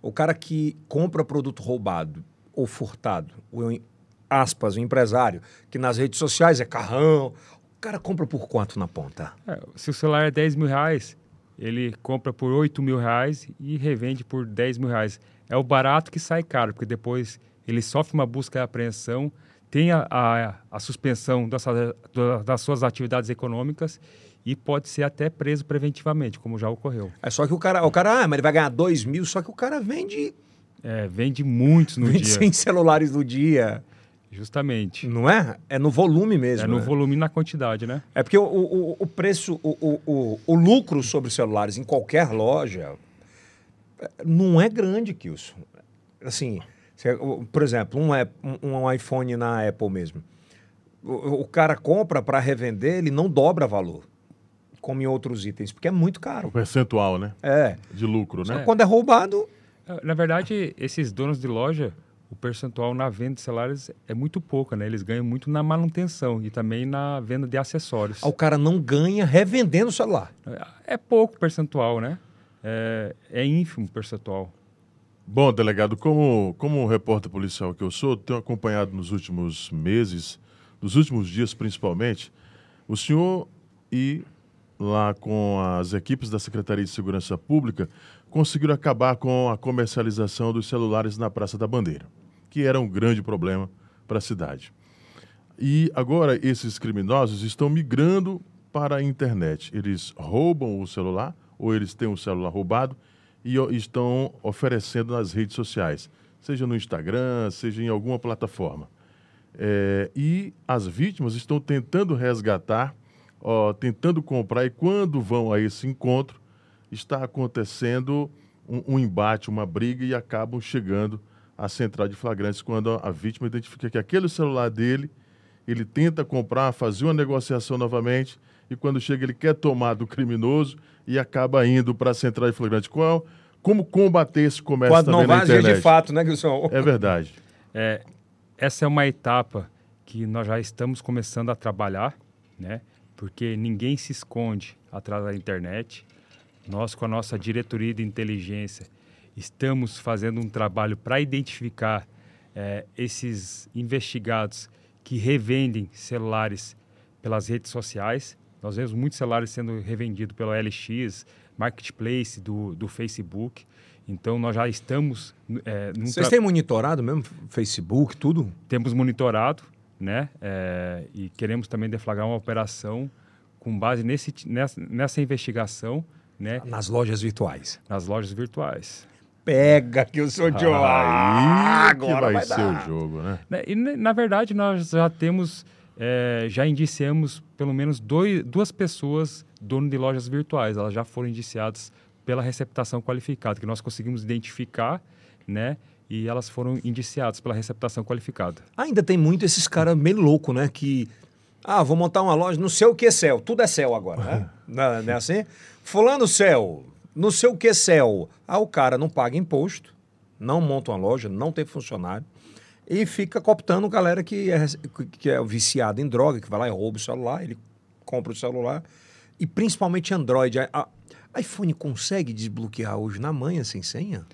O cara que compra produto roubado ou furtado, aspas, o empresário, que nas redes sociais é carrão, o cara compra por quanto na ponta? É, se o celular é 10 mil reais, ele compra por 8 mil reais e revende por 10 mil reais. É o barato que sai caro, porque depois ele sofre uma busca e apreensão, tem a, a, a suspensão das, da- das suas atividades econômicas e pode ser até preso preventivamente, como já ocorreu. É só que o cara, o cara, ah, mas ele vai ganhar 2 mil, só que o cara vende, É, vende muitos no vende dia. 100 celulares no dia. Justamente. Não é? É no volume mesmo. É no né? volume e na quantidade, né? É porque o, o, o preço, o, o, o, lucro sobre celulares em qualquer loja é, não é grande, Kilson. Assim, por exemplo, um, um, iPhone na Apple mesmo. O, o cara compra para revender, ele não dobra valor, como em outros itens, porque é muito O caro. percentual, né? É. De lucro, né? Quando é roubado, Na verdade, esses donos de loja, o percentual na venda de celulares é muito pouco, né? Eles ganham muito na manutenção e também na venda de acessórios. o cara não ganha revendendo o celular. É pouco percentual, né? É, é ínfimo o percentual. Bom, delegado, como, como repórter policial que eu sou, tenho acompanhado nos últimos meses, nos últimos dias principalmente, o senhor e lá com as equipes da Secretaria de Segurança Pública conseguiram acabar com a comercialização dos celulares na Praça da Bandeira, que era um grande problema para a cidade. E agora esses criminosos estão migrando para a internet. Eles roubam o celular ou eles têm o celular roubado e estão oferecendo nas redes sociais, seja no Instagram, seja em alguma plataforma. É, e as vítimas estão tentando resgatar, ó, tentando comprar, e quando vão a esse encontro, está acontecendo um, um embate, uma briga, e acabam chegando à central de flagrantes quando a, a vítima identifica que aquele celular dele, ele tenta comprar, fazer uma negociação novamente, e quando chega ele quer tomar do criminoso e acaba indo para a central de flagrante. Qual, como combater esse comércio Quando também não na vai agir de fato, né, Kilson? É verdade. É, essa é uma etapa que nós já estamos começando a trabalhar, né? Porque ninguém se esconde atrás da internet. Nós, com a nossa diretoria de inteligência, estamos fazendo um trabalho para identificar eh, esses investigados que revendem celulares pelas redes sociais. Nós vemos muitos celulares sendo revendidos pelo LX, Marketplace do, do Facebook. Então, nós já estamos... É, Vocês têm monitorado mesmo Facebook, tudo? Temos monitorado, né? É, e queremos também deflagrar uma operação com base nesse, nessa, nessa investigação, né? Nas lojas virtuais. Nas lojas virtuais. Pega que eu sou de ah, agora vai, vai ser dar. o jogo, né? né? E na verdade nós já temos, é, já indiciamos pelo menos dois, duas pessoas dono de lojas virtuais. Elas já foram indiciadas pela receptação qualificada, que nós conseguimos identificar, né? E elas foram indiciadas pela receptação qualificada. Ainda tem muito esses caras meio louco, né? Que, ah, vou montar uma loja, não sei o que é céu, tudo é céu agora, né? não, não é assim? Fulano céu, não sei o que céu. Ah, o cara não paga imposto, não monta uma loja, não tem funcionário e fica cooptando galera que é, que é viciada em droga, que vai lá e rouba o celular, ele compra o celular e principalmente Android. A, a iPhone consegue desbloquear hoje na manhã sem senha?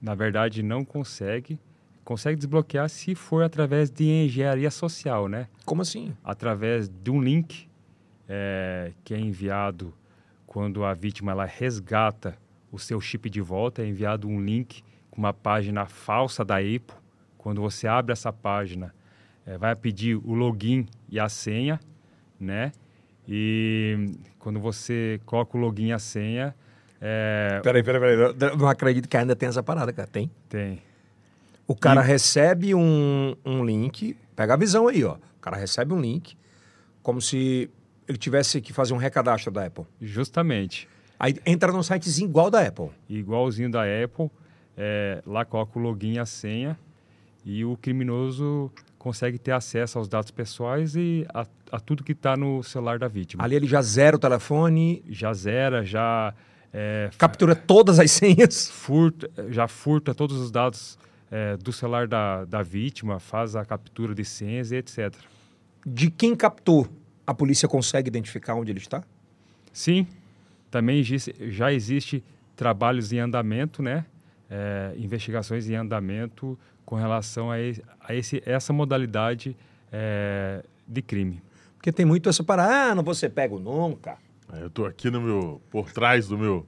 Na verdade, não consegue. Consegue desbloquear se for através de engenharia social, né? Como assim? Através de um link é, que é enviado quando a vítima ela resgata o seu chip de volta, é enviado um link com uma página falsa da EPO. Quando você abre essa página, é, vai pedir o login e a senha, né? E quando você coloca o login e a senha. É... Peraí, peraí, peraí. Não acredito que ainda tem essa parada, cara. Tem? Tem. O cara e... recebe um, um link. Pega a visão aí, ó. O cara recebe um link, como se ele tivesse que fazer um recadastro da Apple. Justamente. Aí entra num sitezinho igual da Apple. Igualzinho da Apple. É, lá coloca o login e a senha. E o criminoso consegue ter acesso aos dados pessoais e a, a tudo que está no celular da vítima. Ali ele já zera o telefone. Já zera, já. É, captura todas as senhas. Furta, já furta todos os dados é, do celular da, da vítima, faz a captura de senhas e etc. De quem captou, a polícia consegue identificar onde ele está? Sim. Também já existe trabalhos em andamento, né? É, investigações em andamento com relação a, esse, a esse, essa modalidade é, de crime. Porque tem muito essa parada, ah, não vou ser pego nunca. É, eu estou aqui no meu, por trás do meu,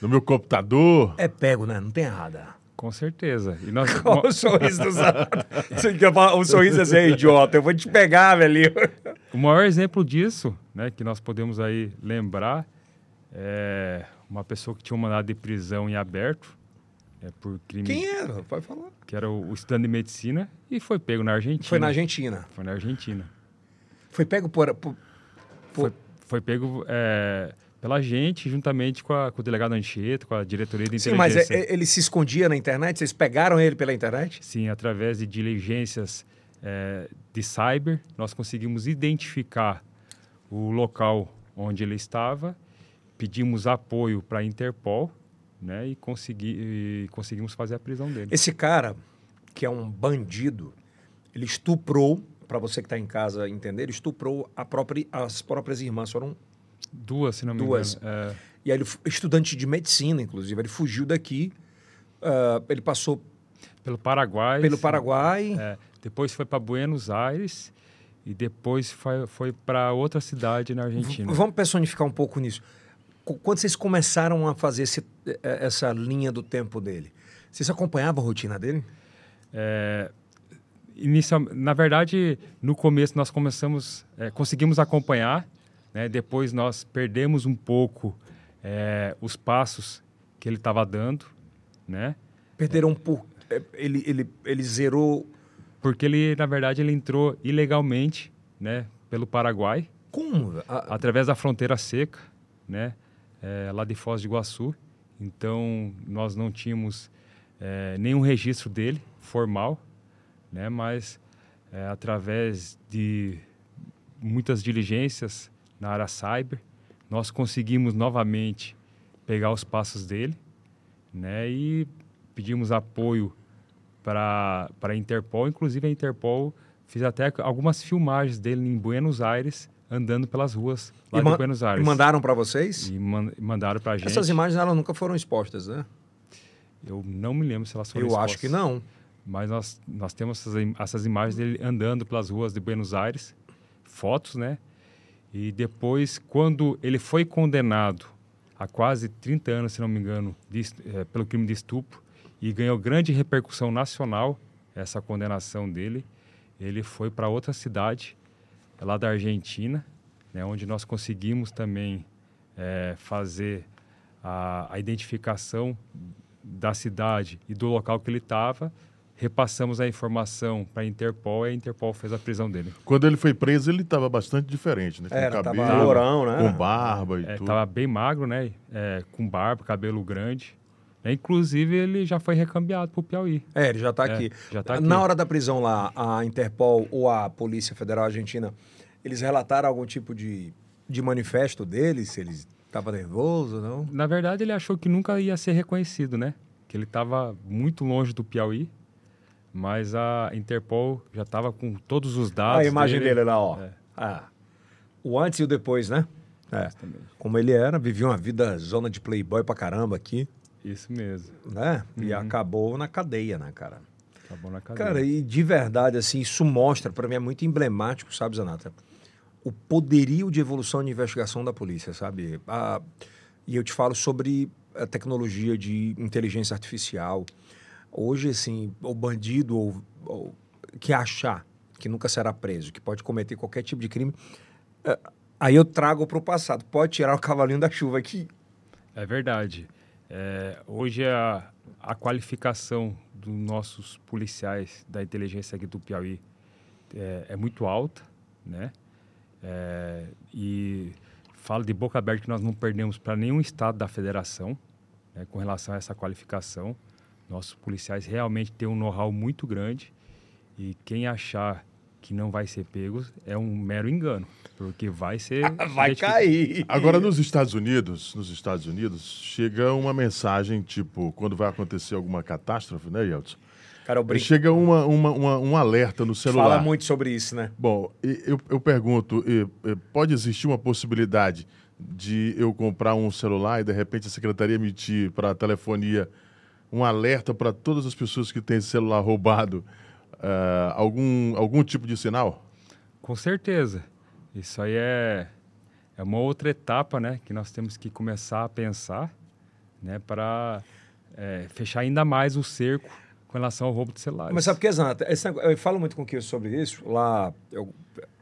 do meu computador. É pego, né? Não tem errada. Com certeza. E nós... o sorriso do sorriso assim, idiota, eu vou te pegar, velho. O maior exemplo disso, né, que nós podemos aí lembrar, é uma pessoa que tinha um mandado de prisão em aberto, é, por crime. Quem era? Pode falar. Que era o, o estudante de medicina e foi pego na Argentina. Foi na Argentina. Foi na Argentina. Foi pego por. por, por... Foi, foi, pego é, pela gente, juntamente com, a, com, o delegado Anchieta, com a diretoria de inteligência. Sim, mas é, é, ele se escondia na internet? Vocês pegaram ele pela internet? Sim, através de diligências é, de cyber, nós conseguimos identificar o local onde ele estava, pedimos apoio para a Interpol né? E, consegui, e conseguimos fazer a prisão dele. Esse cara, que é um bandido, ele estuprou, para você que está em casa entender, ele estuprou própria, as próprias irmãs. Foram duas, se não me duas. engano. É... E aí ele, estudante de medicina, inclusive, ele fugiu daqui, uh, ele passou pelo Paraguai. Pelo Paraguai. É, depois foi para Buenos Aires e depois foi, foi para outra cidade na Argentina. V vamos personificar um pouco nisso quando vocês começaram a fazer esse, é, essa linha do tempo dele, vocês acompanhavam a rotina dele? É, inicial, na verdade, no começo nós começamos, é, conseguimos acompanhar, né? depois nós perdemos um pouco é, os passos que ele estava dando, né? Perderam por é, ele, ele, ele zerou porque ele na verdade ele entrou ilegalmente, né, pelo Paraguai. Como? A... Através da fronteira seca, né? é, lá de Foz de Iguaçu. Então, nós não tínhamos é, nenhum registro dele formal, né? mas é, através de muitas diligências na área cyber, nós conseguimos novamente pegar os passos dele né? e pedimos apoio para a Interpol. Inclusive, a Interpol fez até algumas filmagens dele em Buenos Aires andando pelas ruas lá de Buenos Aires. E mandaram para vocês? E man mandaram para a gente. Essas imagens elas nunca foram expostas, né? Eu não me lembro se elas foram Eu expostas. acho que não. Mas nós, nós temos essas, essas imagens dele andando pelas ruas de Buenos Aires, fotos, né? E depois, quando ele foi condenado a quase 30 anos, se não me engano, de, é, pelo crime de estupro, e ganhou grande repercussão nacional, essa condenação dele, ele foi para outra cidade, lá da Argentina, né, onde nós conseguimos também é, fazer a, a identificação da cidade e do local que ele estava, repassamos a informação para a Interpol e a Interpol fez a prisão dele. Quando ele foi preso, ele estava bastante diferente, né? Com Era, cabelo, tava lourão, né? com barba e É, tudo. tava bem magro, né? É, com barba, cabelo grande. É, inclusive, ele já foi recambiado para o Piauí. É, ele já está É, aqui. já tá Na aqui. hora da prisão lá, a Interpol ou a Polícia Federal Argentina, eles relataram algum tipo de, de manifesto deles? Se eles estavam nervosos, não? Na verdade, ele achou que nunca ia ser reconhecido, né? Que ele estava muito longe do Piauí, mas a Interpol já estava com todos os dados. a imagem dele, lá, ó. É. Ah, o antes e o depois, né? É. Como ele era, vivia uma vida zona de playboy pra caramba aqui, Isso mesmo. né? E Uhum. acabou na cadeia, né, cara? Acabou na cadeia. Cara, e de verdade, assim, isso mostra, para mim é muito emblemático, sabe, Zanata? O poderio de evolução de investigação da polícia, sabe? Ah, e eu te falo sobre a tecnologia de inteligência artificial. Hoje, assim, o bandido ou, ou que achar que nunca será preso, que pode cometer qualquer tipo de crime, eh, aí eu trago para o passado. Pode tirar o cavalinho da chuva aqui. É verdade. É, hoje a, a qualificação dos nossos policiais da inteligência aqui do Piauí é, é muito alta, né? É, e falo de boca aberta que nós não perdemos para nenhum estado da federação né, com relação a essa qualificação. Nossos policiais realmente têm um know-how muito grande e quem achar que não vai ser pego é um mero engano, porque vai ser Vai cair. Agora, nos Estados Unidos, nos Estados Unidos, chega uma mensagem, tipo, quando vai acontecer alguma catástrofe, né, Yeltsin? Cara, brinco. Chega uma, uma, uma- um alerta no celular. Fala muito sobre isso, né? Bom, eu, eu pergunto, pode existir uma possibilidade de eu comprar um celular e de repente a secretaria emitir para a telefonia um alerta para todas as pessoas que têm celular roubado, ah, algum, algum tipo de sinal? Com certeza. Isso aí é, é uma outra etapa, né, que nós temos que começar a pensar, né, para é, fechar ainda mais o cerco com relação ao roubo de celulares. Mas sabe o que, Zanata? Esse negócio- Eu falo muito com o sobre isso. Lá, eu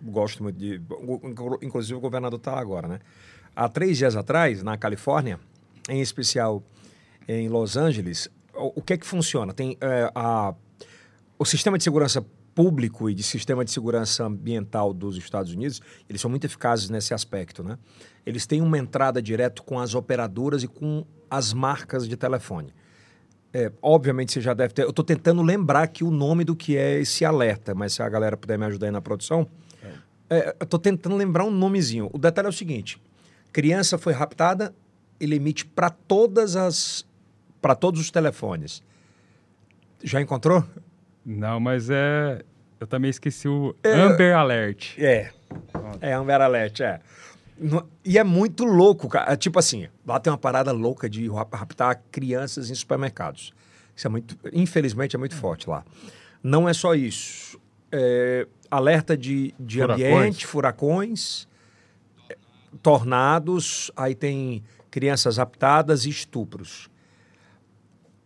gosto muito de. Inclusive, o governador está lá agora, né? Há três dias atrás, na Califórnia, em especial em Los Angeles, o, o que é que funciona? Tem é, a, o sistema de segurança público e de sistema de segurança ambiental dos Estados Unidos, eles são muito eficazes nesse aspecto, né? Eles têm uma entrada direto com as operadoras e com as marcas de telefone. É, obviamente você já deve ter. Eu estou tentando lembrar aqui o nome do que é esse alerta, mas se a galera puder me ajudar aí na produção. É, eu estou tentando lembrar um nomezinho. O detalhe é o seguinte: criança foi raptada, ele emite para todas as. Para todos os telefones. Já encontrou? Não, mas é... Eu também esqueci o É, Amber Alert. É. É Amber Alert, é. E é muito louco, cara. É Tipo assim, lá tem uma parada louca de rap- raptar crianças em supermercados. Isso é muito, infelizmente, é muito forte lá. Não é só isso. É, alerta de, de Furacões. ambiente, furacões, é, tornados, aí tem crianças raptadas e estupros.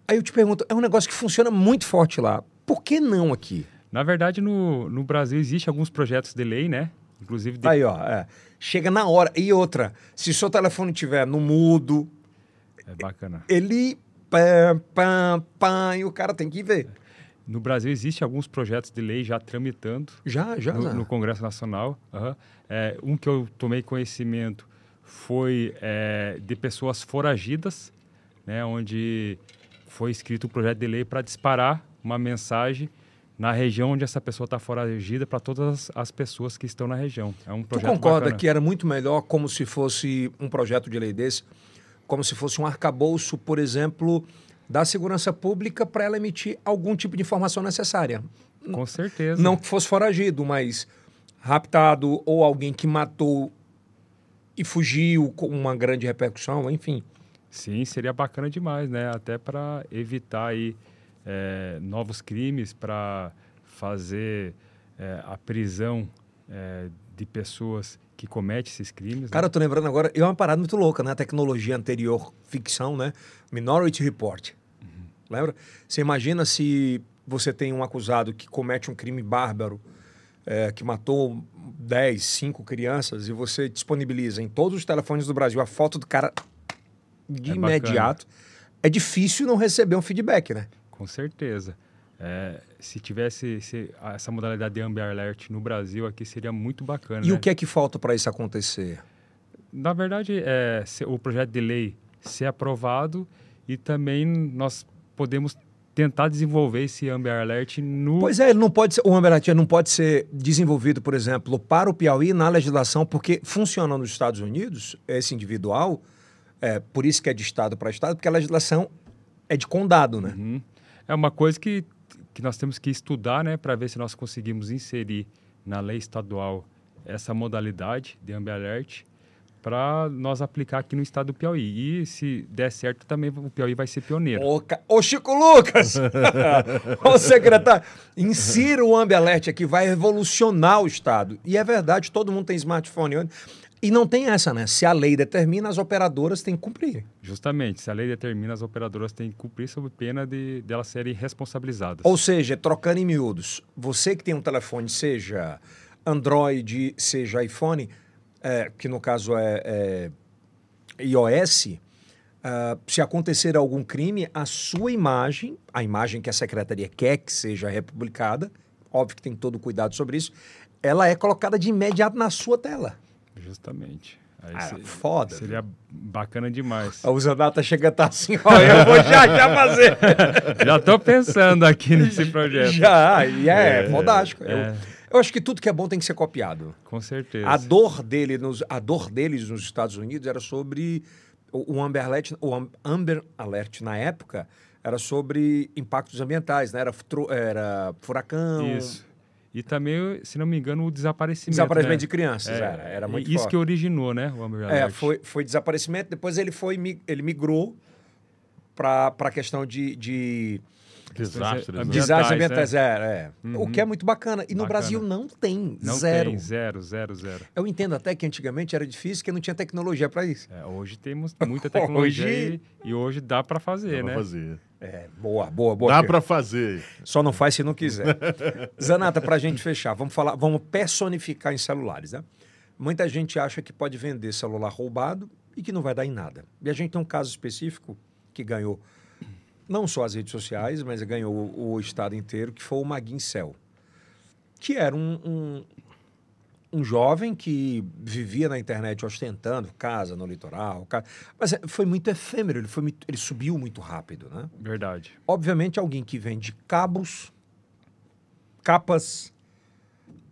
Aí eu te pergunto, é um negócio que funciona muito forte lá. Por que não aqui? Na verdade, no, no Brasil existe alguns projetos de lei, né? Inclusive de Aí, ó, é. chega na hora. E outra, se seu telefone tiver no mudo, É bacana. ele pam, pam, pam, e o cara tem que ver. No Brasil existe alguns projetos de lei já tramitando Já, já. no, já. no Congresso Nacional. aham. É, um que eu tomei conhecimento foi é, de pessoas foragidas, né, onde foi escrito um projeto de lei para disparar uma mensagem na região onde essa pessoa está foragida para todas as pessoas que estão na região. É um Tu projeto concorda bacana. que era muito melhor como se fosse um projeto de lei desse, como se fosse um arcabouço, por exemplo, da segurança pública para ela emitir algum tipo de informação necessária? Com certeza. Não que fosse foragido, mas raptado ou alguém que matou e fugiu com uma grande repercussão, enfim. Sim, seria bacana demais, né? Até para evitar aí eh, novos crimes, para fazer eh, a prisão eh, de pessoas que cometem esses crimes. né? Cara, eu tô lembrando agora, é uma parada muito louca, né? A tecnologia anterior, ficção, né? Minority Report. Lembra? Você imagina se você tem um acusado que comete um crime bárbaro, é, que matou 10, 5 crianças, e você disponibiliza em todos os telefones do Brasil a foto do cara de É imediato. É difícil não receber um feedback, né? Com certeza. É, se tivesse esse- essa modalidade de Amber Alert no Brasil aqui seria muito bacana. E né? o que é que falta para isso acontecer? Na verdade, é, se- o projeto de lei ser aprovado e também nós podemos tentar desenvolver esse Amber Alert no. Pois é, ele não pode ser, o Amber Alert não pode ser desenvolvido, por exemplo, para o Piauí na legislação, porque funciona nos Estados Unidos, esse individual, é, por isso que é de estado para estado, porque a legislação é de condado, né? Uhum. É uma coisa que, que nós temos que estudar, né, para ver se nós conseguimos inserir na lei estadual essa modalidade de Amber Alert para nós aplicar aqui no estado do Piauí. E se der certo, também o Piauí vai ser pioneiro. Ô, ô, Chico Lucas! Ô secretário, insira o Amber Alert aqui, vai revolucionar o Estado. E é verdade, todo mundo tem smartphone hoje. E não tem essa, né? Se a lei determina, as operadoras têm que cumprir. Justamente, se a lei determina, as operadoras têm que cumprir sob pena de, de elas serem responsabilizadas. Ou seja, trocando em miúdos, você que tem um telefone, seja Android, seja iPhone, é, que no caso é, é iOS, ah, se acontecer algum crime, a sua imagem, a imagem que a secretaria quer que seja republicada, óbvio que tem todo o cuidado sobre isso, ela é colocada de imediato na sua tela. Justamente. Aí Ah, se- foda. Seria bacana demais. A Usanata chega a estar assim, ó, eu vou já já fazer. Já estou pensando aqui nesse projeto. já, e é, fodástico. Eu, é. eu acho que tudo que é bom tem que ser copiado. Com certeza. A dor, dele nos, a dor deles nos Estados Unidos era sobre o, o Amber Alert, o Am- Amber Alert na época era sobre impactos ambientais, né? Era, era furacão, Isso. E também, se não me engano, o desaparecimento. desaparecimento né? de crianças, É, era, era muito Isso forte. que originou, né? O Amber É, Alert. foi, foi desaparecimento, depois ele foi ele migrou para a questão de, de Desastres, né? Ambientais, desastres né? ambientais, é, é. o Uhum. que é muito bacana. E no Bacana. Brasil não tem, Não zero. tem, zero, zero, zero. Eu entendo até que antigamente era difícil, porque não tinha tecnologia para isso. É, hoje temos muita tecnologia Hoje- e, e hoje dá para fazer, Dá pra né? fazer. É, boa, boa, boa. Dá pra fazer. Só não faz se não quiser. Zanata, para a gente fechar, vamos falar, vamos personificar em celulares, né? Muita gente acha que pode vender celular roubado e que não vai dar em nada. E a gente tem um caso específico que ganhou não só as redes sociais, mas ganhou o, o estado inteiro, que foi o Maguin Cell, que era um, um, um jovem que vivia na internet ostentando casa no litoral, mas é, foi muito efêmero, ele, foi muito- ele subiu muito rápido, né? Verdade. Obviamente, alguém que vende cabos, capas,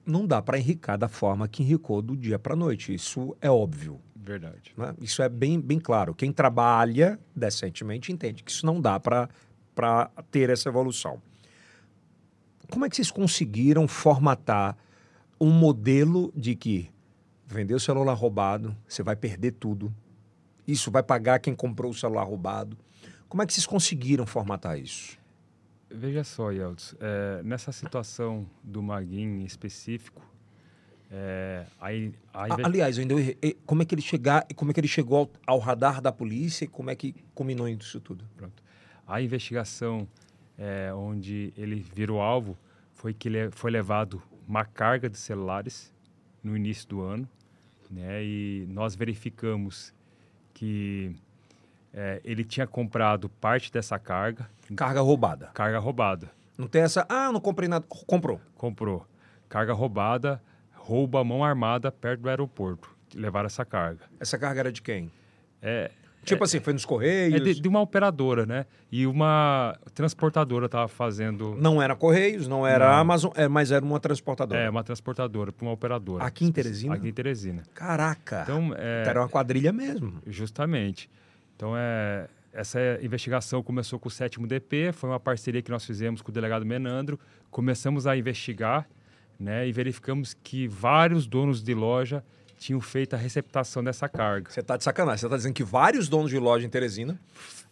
não dá para enricar da forma que enricou do dia para a noite. Isso é óbvio. Verdade. né? Isso é bem, bem claro. Quem trabalha decentemente entende que isso não dá para ter essa evolução. Como é que vocês conseguiram formatar um modelo de que vender o celular roubado, você vai perder tudo, isso vai pagar quem comprou o celular roubado? Como é que vocês conseguiram formatar isso? Veja só, Yeltsin, é, nessa situação do Maguin em específico, é, aí, a A- inve- aliás, ainda como é que ele chegar, como é que ele chegou ao, ao radar da polícia e como é que combinou isso tudo? Pronto. A investigação é, onde ele virou alvo foi que ele foi levado uma carga de celulares no início do ano, né? E nós verificamos que é, ele tinha comprado parte dessa carga, Carga roubada. carga roubada. Não tem essa, ah, não comprei nada. Comprou. Comprou. Carga roubada, rouba a mão armada perto do aeroporto. Levaram essa carga. Essa carga era de quem? É, Tipo assim, foi nos Correios? é de, de uma operadora, né? E uma transportadora estava fazendo. Não era Correios, não era Não. Amazon, é, mas era uma transportadora. É, uma transportadora, para uma operadora. Aqui em Teresina? Aqui em Teresina. Caraca. Então, é, Era uma quadrilha mesmo. justamente. Então, é, essa investigação começou com o sétimo DP, foi uma parceria que nós fizemos com o delegado Menandro. Começamos a investigar né, e verificamos que vários donos de loja tinham feito a receptação dessa carga. Você tá de sacanagem. Você tá dizendo que vários donos de loja em Teresina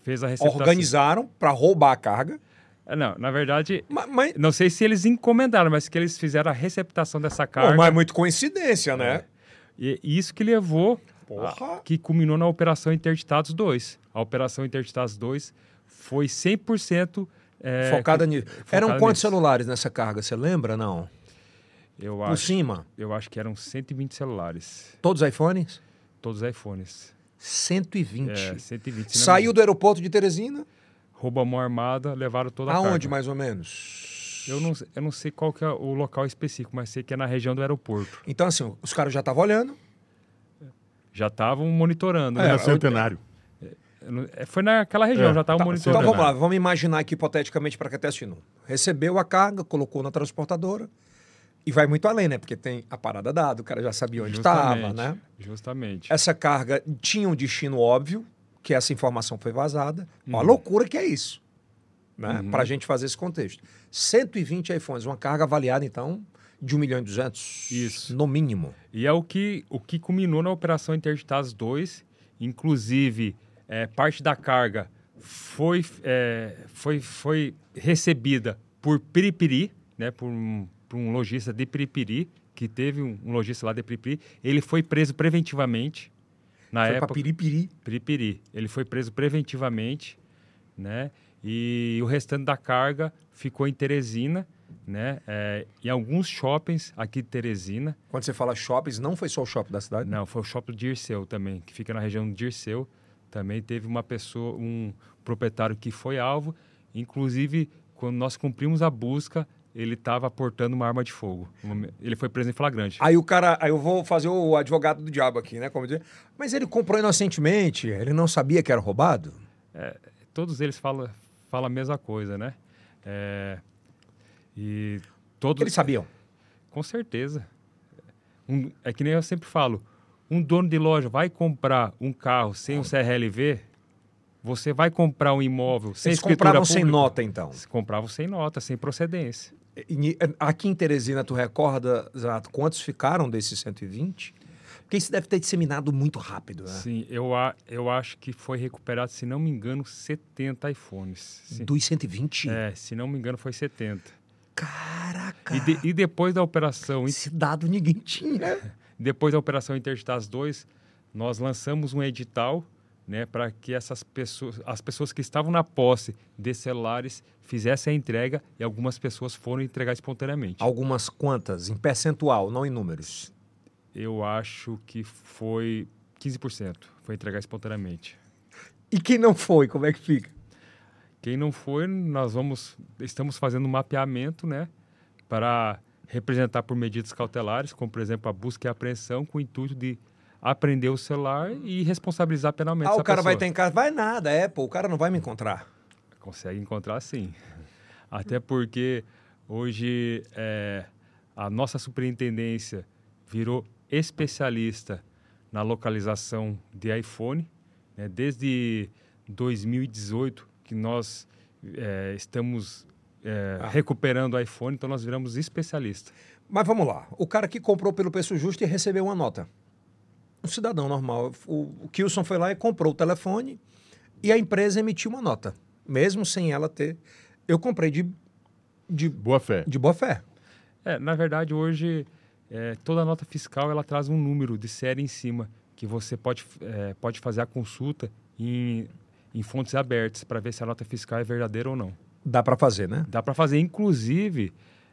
Fez a receptação. organizaram para roubar a carga. É, Não, na verdade, Mas, mas, não sei se eles encomendaram, mas que eles fizeram a receptação dessa carga. mas é muito coincidência, né? E isso que levou, Porra. a- que culminou na Operação Interditados 2. A Operação Interditados 2 foi 100% é, Focada nisso. Eram quantos nisso. celulares nessa carga? Você lembra? Não. Eu Por acho, cima. eu acho que eram 120 celulares, Todos iPhones? todos iPhones. 120. É, 120. se não me Saiu do aeroporto de Teresina? a mão armada, levaram toda a Aonde, carga. mais ou menos? Eu não, eu não sei qual que é o local específico, mas sei que é na região do aeroporto. Então, assim, os caras já estavam olhando. Já estavam monitorando. É, né? Centenário. Não- é, Foi naquela região, É, já estavam Tá, monitorando. então vamos lá, vamos imaginar aqui hipoteticamente para quem está assistindo. Recebeu a carga, colocou na transportadora e vai muito além, né? Porque tem a parada dada, o cara já sabia onde estava, né? Justamente. Essa carga tinha um destino óbvio, que essa informação foi vazada. Ó, a loucura que é isso, né? Para a gente fazer esse contexto. 120 iPhones, uma carga avaliada, então, de 1 milhão e 200. Isso. No mínimo. E é o que, o que culminou na Operação Interditados 2. Inclusive, é, parte da carga foi, é, foi, foi recebida por Piripiri, né, por, um, por um lojista de Piripiri, que teve um, um lojista lá de Piripiri. Ele foi preso preventivamente. Na foi época, para piripiri. Piripiri. Ele foi preso preventivamente, né? E o restante da carga ficou em Teresina, né? É, em alguns shoppings aqui de Teresina. Quando você fala shoppings, não foi só o shopping da cidade? Não, foi o shopping de Dirceu também, que fica na região de Dirceu. Também teve uma pessoa, um proprietário que foi alvo. Inclusive, quando nós cumprimos a busca, ele estava portando uma arma de fogo. Ele foi preso em flagrante. Aí o cara, aí eu vou fazer o advogado do diabo aqui, né? Como dizer, mas ele comprou inocentemente, ele não sabia que era roubado? todos eles falam, falam a mesma coisa, né? É, e todos, Eles sabiam. com certeza. Um- é que nem eu sempre falo, um dono de loja vai comprar um carro sem o CRLV, você vai comprar um imóvel sem Eles escritura compravam sem pública? nota, então. Compravam sem nota, sem procedência. Aqui em Teresina, tu recorda, Zato, quantos ficaram desses 120? Porque isso deve ter disseminado muito rápido, né? Sim, eu, a, eu acho que foi recuperado, se não me engano, 70 iPhones. Sim. Dos 120? É, se não me engano, foi 70. Caraca! E, de- e depois da operação Esse dado ninguém tinha. Depois da Operação Interditas 2, nós lançamos um edital né, para que essas pessoas, as pessoas que estavam na posse de celulares fizessem a entrega e algumas pessoas foram entregar espontaneamente. Algumas quantas? Em percentual, não em números. Eu acho que foi 15%, foi entregar espontaneamente. E quem não foi, como é que fica? Quem não foi, nós vamos, estamos fazendo um mapeamento, né, para representar por medidas cautelares, como por exemplo a busca e a apreensão, com o intuito de apreender o celular e responsabilizar penalmente Ah, o cara vai pessoa. ter em casa. Vai nada, é, pô, o cara não vai me encontrar. Consegue encontrar sim. Até porque hoje é, a nossa superintendência virou especialista na localização de iPhone. né? Desde 2018 que nós é, estamos é, Ah. recuperando o iPhone, então nós viramos especialista. Mas vamos lá. O cara que comprou pelo preço justo e recebeu uma nota. Um cidadão normal. O, o Kilson foi lá e comprou o telefone e a empresa emitiu uma nota, mesmo sem ela ter. Eu comprei de, de, Boa fé. de boa fé. É, na verdade, hoje, é, toda nota fiscal ela traz um número de série em cima, que você pode, é, pode fazer a consulta em, em fontes abertas para ver se a nota fiscal é verdadeira ou não. Dá para fazer, né? Dá para fazer, inclusive,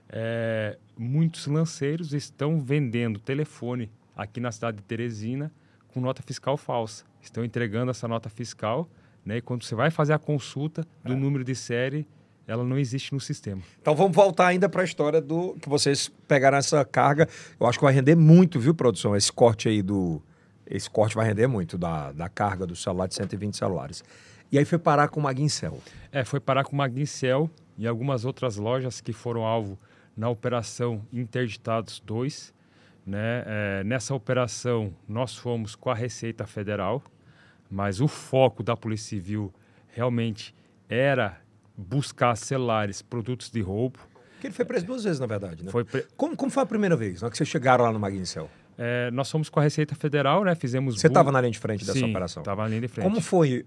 é, muitos lanceiros estão vendendo telefone aqui na cidade de Teresina com nota fiscal falsa. Estão entregando essa nota fiscal, né? E quando você vai fazer a consulta do número de série, ela não existe no sistema. Então vamos voltar ainda para a história do que vocês pegaram essa carga. Eu acho que vai render muito, viu, produção? Esse corte aí do. Esse corte vai render muito da, da carga do celular de 120 celulares. E aí foi parar com o Maguincel. É, foi parar com Magnicel e algumas outras lojas que foram alvo na operação Interditados 2. Né? É, nessa operação, nós fomos com a Receita Federal, mas o foco da Polícia Civil realmente era buscar celulares, produtos de roubo. Que ele foi preso duas vezes, na verdade, né? Foi pre- Como, como foi a primeira vez, na hora que vocês chegaram lá no Maguincel? É, nós fomos com a Receita Federal, né? Fizemos. Você estava na linha de frente dessa Sim, operação? Estava na linha de frente. Como foi?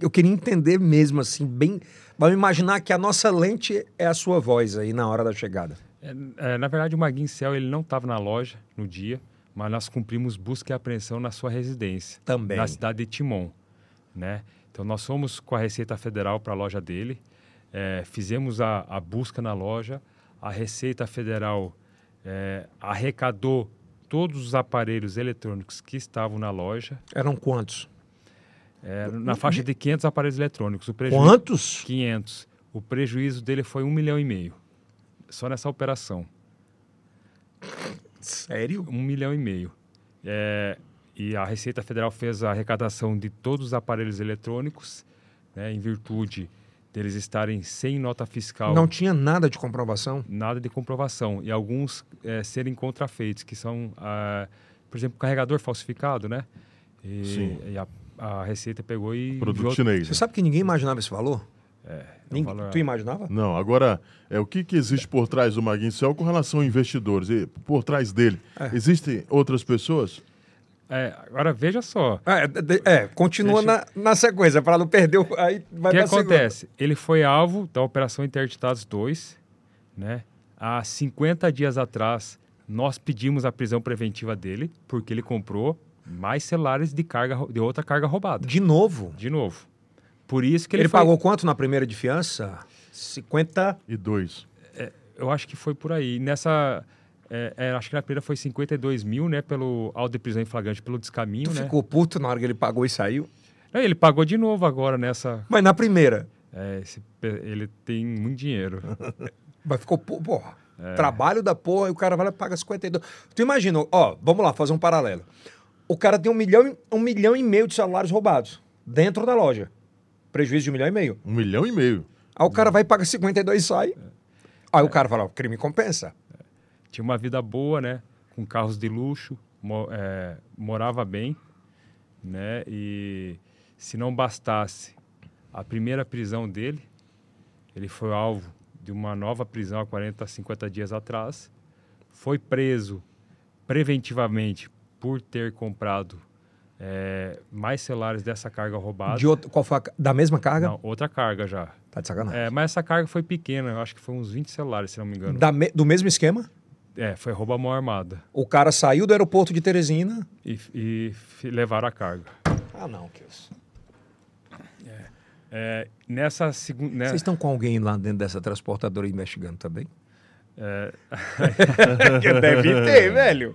Eu queria entender mesmo, assim, bem. Vamos imaginar que a nossa lente é a sua voz aí na hora da chegada. É, é, na verdade, o Maguin Cell ele não estava na loja no dia, mas nós cumprimos busca e apreensão na sua residência, Também. na cidade de Timon, né? Então nós fomos com a Receita Federal para a loja dele, é, fizemos a, a busca na loja, a Receita Federal é, arrecadou todos os aparelhos eletrônicos que estavam na loja, Eram quantos? é, na faixa de 500 aparelhos eletrônicos. O prejuízo, Quantos? 500. O prejuízo dele foi um milhão e meio, só nessa operação. Sério? Um milhão e meio. É, e a Receita Federal fez a arrecadação de todos os aparelhos eletrônicos, né, em virtude deles estarem sem nota fiscal, Não tinha nada de comprovação? nada de comprovação, e alguns é, serem contrafeitos, que são, ah, por exemplo, carregador falsificado, né? E, Sim. e a, a Receita pegou e Produto chinês. Você né? sabe que ninguém imaginava esse valor? É, é Ninguém- valor- Tu imaginava? Não, agora, é, o que, que existe por trás do Maguin Cell com relação a investidores? E por trás dele, É. existem outras pessoas? É, agora veja só, É, de- é, continua Deixa- na, na sequência, para não perder o. Aí O vai que pra segunda. acontece? Ele foi alvo da Operação Interditados 2, né? Há 50 dias atrás, nós pedimos a prisão preventiva dele, porque ele comprou mais celulares de, carga, de outra carga roubada. De novo. De novo. Por isso que Ele, ele, foi- pagou quanto na primeira de fiança? 50. E dois. Eu acho que foi por aí. Nessa... é, é, acho que na primeira foi 52 mil, né? Pelo auto de prisão em flagrante, pelo descaminho, Tu né? ficou puto na hora que ele pagou e saiu? Não, Ele pagou de novo agora nessa... Mas na primeira. é, esse ele tem muito dinheiro. Mas ficou, porra. É. Trabalho da porra e o cara vai lá e paga 52. Tu imagina, ó, vamos lá, fazer um paralelo. O cara tem um milhão, e- um milhão e meio de celulares roubados dentro da loja. Prejuízo de um milhão e meio. Um milhão e meio. Aí o cara vai e paga 52 e sai. Aí o cara fala, o crime compensa. tinha uma vida boa, né? Com carros de luxo, mo- é, morava bem, né? E se não bastasse a primeira prisão dele, ele foi alvo de uma nova prisão há 40, 50 dias atrás. Foi preso preventivamente por ter comprado é, mais celulares dessa carga roubada. De outro, qual foi a, da mesma carga? Não, outra carga já. Tá de sacanagem. É, mas essa carga foi pequena, eu acho que foi uns 20 celulares, se não me engano. Me- do mesmo esquema? É, foi roubo à mão armada. O cara saiu do aeroporto de Teresina. e, e levaram a carga. Ah, não, Kills. É, nessa segunda. Né, Vocês estão com alguém lá dentro dessa transportadora investigando também? é, Deve ter, velho.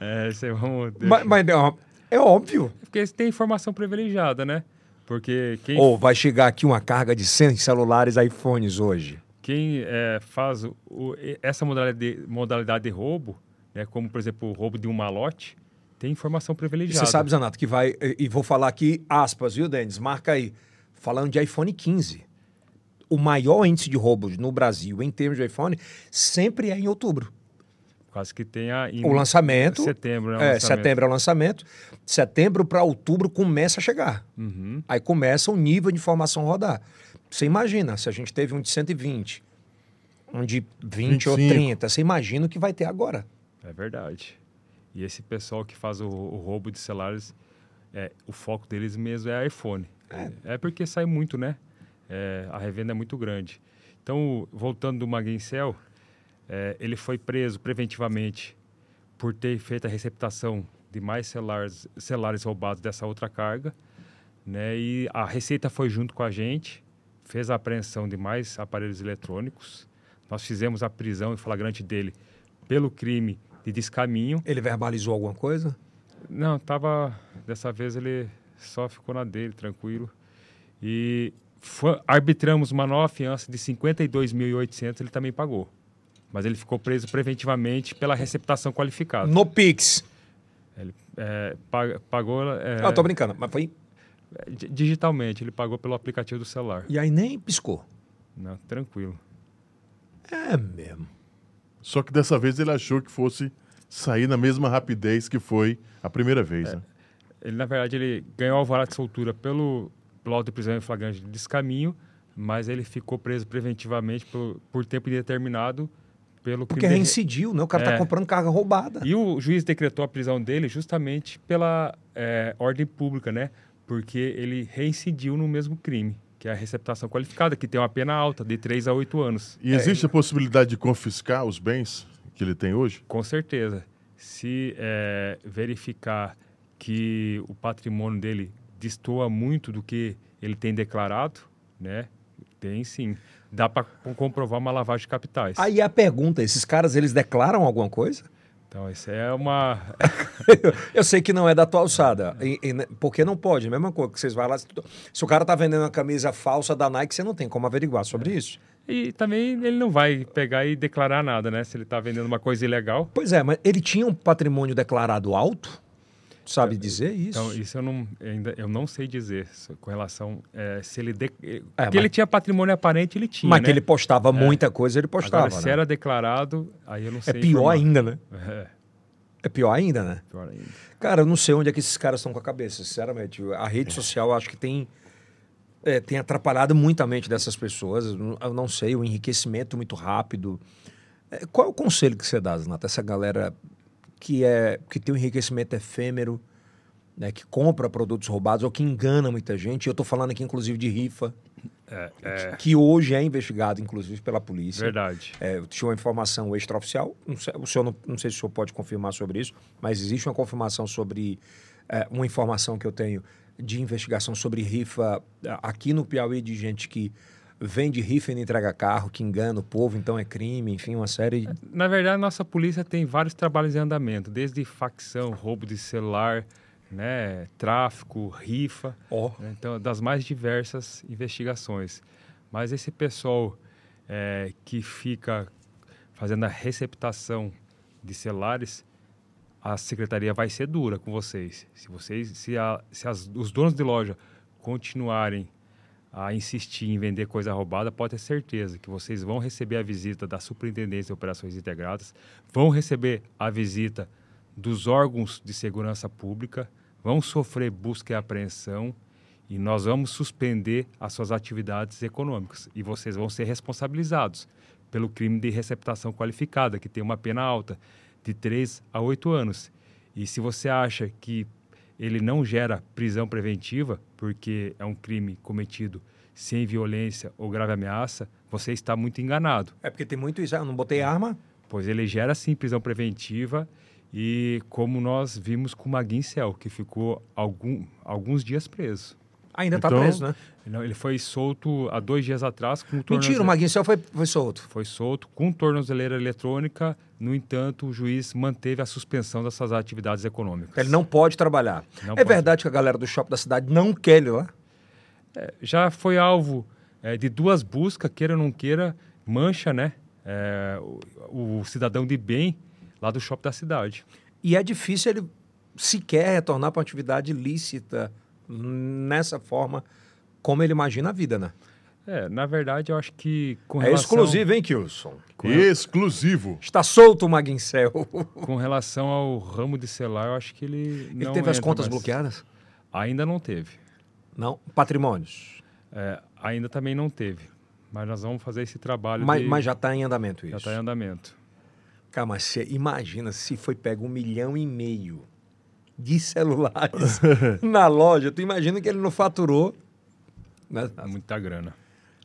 é, vamos deixa- Mas, mas não, é óbvio. Porque tem informação privilegiada, né? Porque quem, Ou vai chegar aqui uma carga de 100 celulares iPhones hoje. quem é, faz o- e- essa modalidade de, modalidade de roubo, né, como por exemplo o roubo de um malote, tem informação E privilegiada. você sabe, Zanato, que vai. E, e vou falar aqui, aspas, viu, Denis? Marca aí. Falando de iPhone 15. O maior índice de roubos no Brasil em termos de iPhone sempre é em outubro. Quase que tenha em O lançamento. setembro, né? o É, lançamento. setembro é o lançamento. Setembro para outubro começa a chegar. Uhum. Aí começa o nível de informação a rodar. Você imagina, se a gente teve um de 120, um de 20 ou 25. 30, você imagina o que vai ter agora. É verdade. E esse pessoal que faz o, o roubo de celulares, é, o foco deles mesmo é iPhone. É, porque sai muito, né? É, a revenda é muito grande. Então, voltando do Maguincel, é, ele foi preso preventivamente por ter feito a receptação de mais celulares, celulares roubados dessa outra carga. Né? E a Receita foi junto com a gente, fez a apreensão de mais aparelhos eletrônicos. Nós fizemos a prisão em flagrante dele pelo crime de descaminho. Ele verbalizou alguma coisa? Não, tava. Dessa vez ele só ficou na dele, tranquilo. E foi- arbitramos uma nova fiança de 52.800, ele também pagou. Mas ele ficou preso preventivamente pela receptação qualificada. No Pix. Ele é, pag- pagou. é, Ah, tô brincando, mas foi. di- digitalmente, ele pagou pelo aplicativo do celular. E aí nem piscou. Não, tranquilo. É mesmo. Só que dessa vez ele achou que fosse sair na mesma rapidez que foi a primeira vez, né? Ele, na verdade, ele ganhou alvará de soltura pelo, pelo auto de prisão em flagrante de descaminho, mas ele ficou preso preventivamente por, por tempo indeterminado pelo Porque crime reincidiu, né? O cara tá É. comprando carga roubada. E o juiz decretou a prisão dele justamente pela é, ordem pública, né? Porque ele reincidiu no mesmo crime, que é a receptação qualificada, que tem uma pena alta, de 3 a 8 anos. E existe a possibilidade de confiscar os bens que ele tem hoje? Com certeza. Se é, verificar que o patrimônio dele destoa muito do que ele tem declarado, né? Tem sim. Dá para comprovar uma lavagem de capitais. Aí a pergunta, esses caras, eles declaram alguma coisa? Então, isso é uma. Eu sei que não é da tua alçada. E- e, porque não pode. A mesma coisa que vocês vão lá. Se, o cara tá vendendo uma camisa falsa da Nike, você não tem como averiguar sobre isso. E também ele não vai pegar e declarar nada, né? Se ele está vendendo uma coisa ilegal. Pois é, mas ele tinha um patrimônio declarado alto? Sabe dizer isso? Então, isso eu não, ainda, eu não sei dizer com relação é, se ele. De, É, porque mas- ele tinha patrimônio aparente, ele tinha. mas né? que ele postava muita coisa, ele postava. Agora, se né? era declarado, aí eu não É sei. pior informar. ainda, né? É, É pior ainda, né? pior ainda. Cara, eu não sei onde é que esses caras estão com a cabeça, sinceramente. A rede social eu acho que tem, é, tem atrapalhado muito a mente dessas pessoas. Eu não- sei, o enriquecimento muito rápido. É, Qual é o conselho que você dá, Zanata? Essa galera que, é, que tem um enriquecimento efêmero, né, que compra produtos roubados ou que engana muita gente. Eu estou falando aqui, inclusive, de rifa, É, é que hoje é investigado, inclusive, pela polícia. verdade. É, eu tinha uma informação extraoficial, não sei, o senhor não, não sei se o senhor pode confirmar sobre isso, mas existe uma confirmação sobre é, uma informação que eu tenho de investigação sobre rifa é, aqui no Piauí de gente que vende rifa e não entrega carro, que engana o povo, então é crime, enfim, uma série. Na verdade, nossa polícia tem vários trabalhos em andamento, desde facção, roubo de celular, né, tráfico, rifa. Ó. né, Então, das mais diversas investigações. Mas esse pessoal é, que fica fazendo a receptação de celulares, a secretaria vai ser dura com vocês. Se vocês, se, a- se as- os donos de loja continuarem a insistir em vender coisa roubada, pode ter certeza que vocês vão receber a visita da Superintendência de Operações Integradas, vão receber a visita dos órgãos de segurança pública, vão sofrer busca e apreensão e nós vamos suspender as suas atividades econômicas e vocês vão ser responsabilizados pelo crime de receptação qualificada, que tem uma pena alta de 3 a 8 anos. E se você acha que ele não gera prisão preventiva, porque é um crime cometido sem violência ou grave ameaça, você está muito enganado, É porque tem muito isso. Ah, eu não botei arma. pois ele gera sim prisão preventiva e como nós vimos com o Maguincel, que ficou algum, alguns dias preso. Ainda tá Então- preso, né? Não, ele foi solto há dois dias atrás com Mentira, o Maguincel foi, foi solto. foi solto com tornozeleira eletrônica. No entanto, o juiz manteve a suspensão dessas atividades econômicas. Ele não pode trabalhar. Não é pode. verdade que a galera do shopping da cidade não quer ele lá? já foi alvo eh, de duas buscas, queira ou não queira, mancha, né? eh, o, o cidadão de bem lá do shopping da cidade. E é difícil ele sequer retornar para uma atividade lícita nessa forma como ele imagina a vida, né? É, na verdade, eu acho que com É relação, exclusivo, hein, Kilson? Exclusivo. Está solto o Maguincel. com relação ao ramo de celular, eu acho que ele Ele teve as contas mais. bloqueadas? Ainda não teve. Não. Patrimônios. É, ainda também não teve. Mas nós vamos fazer esse trabalho Mas, de... mas já está em andamento já isso. está em andamento. Cara, mas você imagina se foi pego um milhão e meio de celulares na loja. Tu imagina que ele não faturou. né? Muita grana.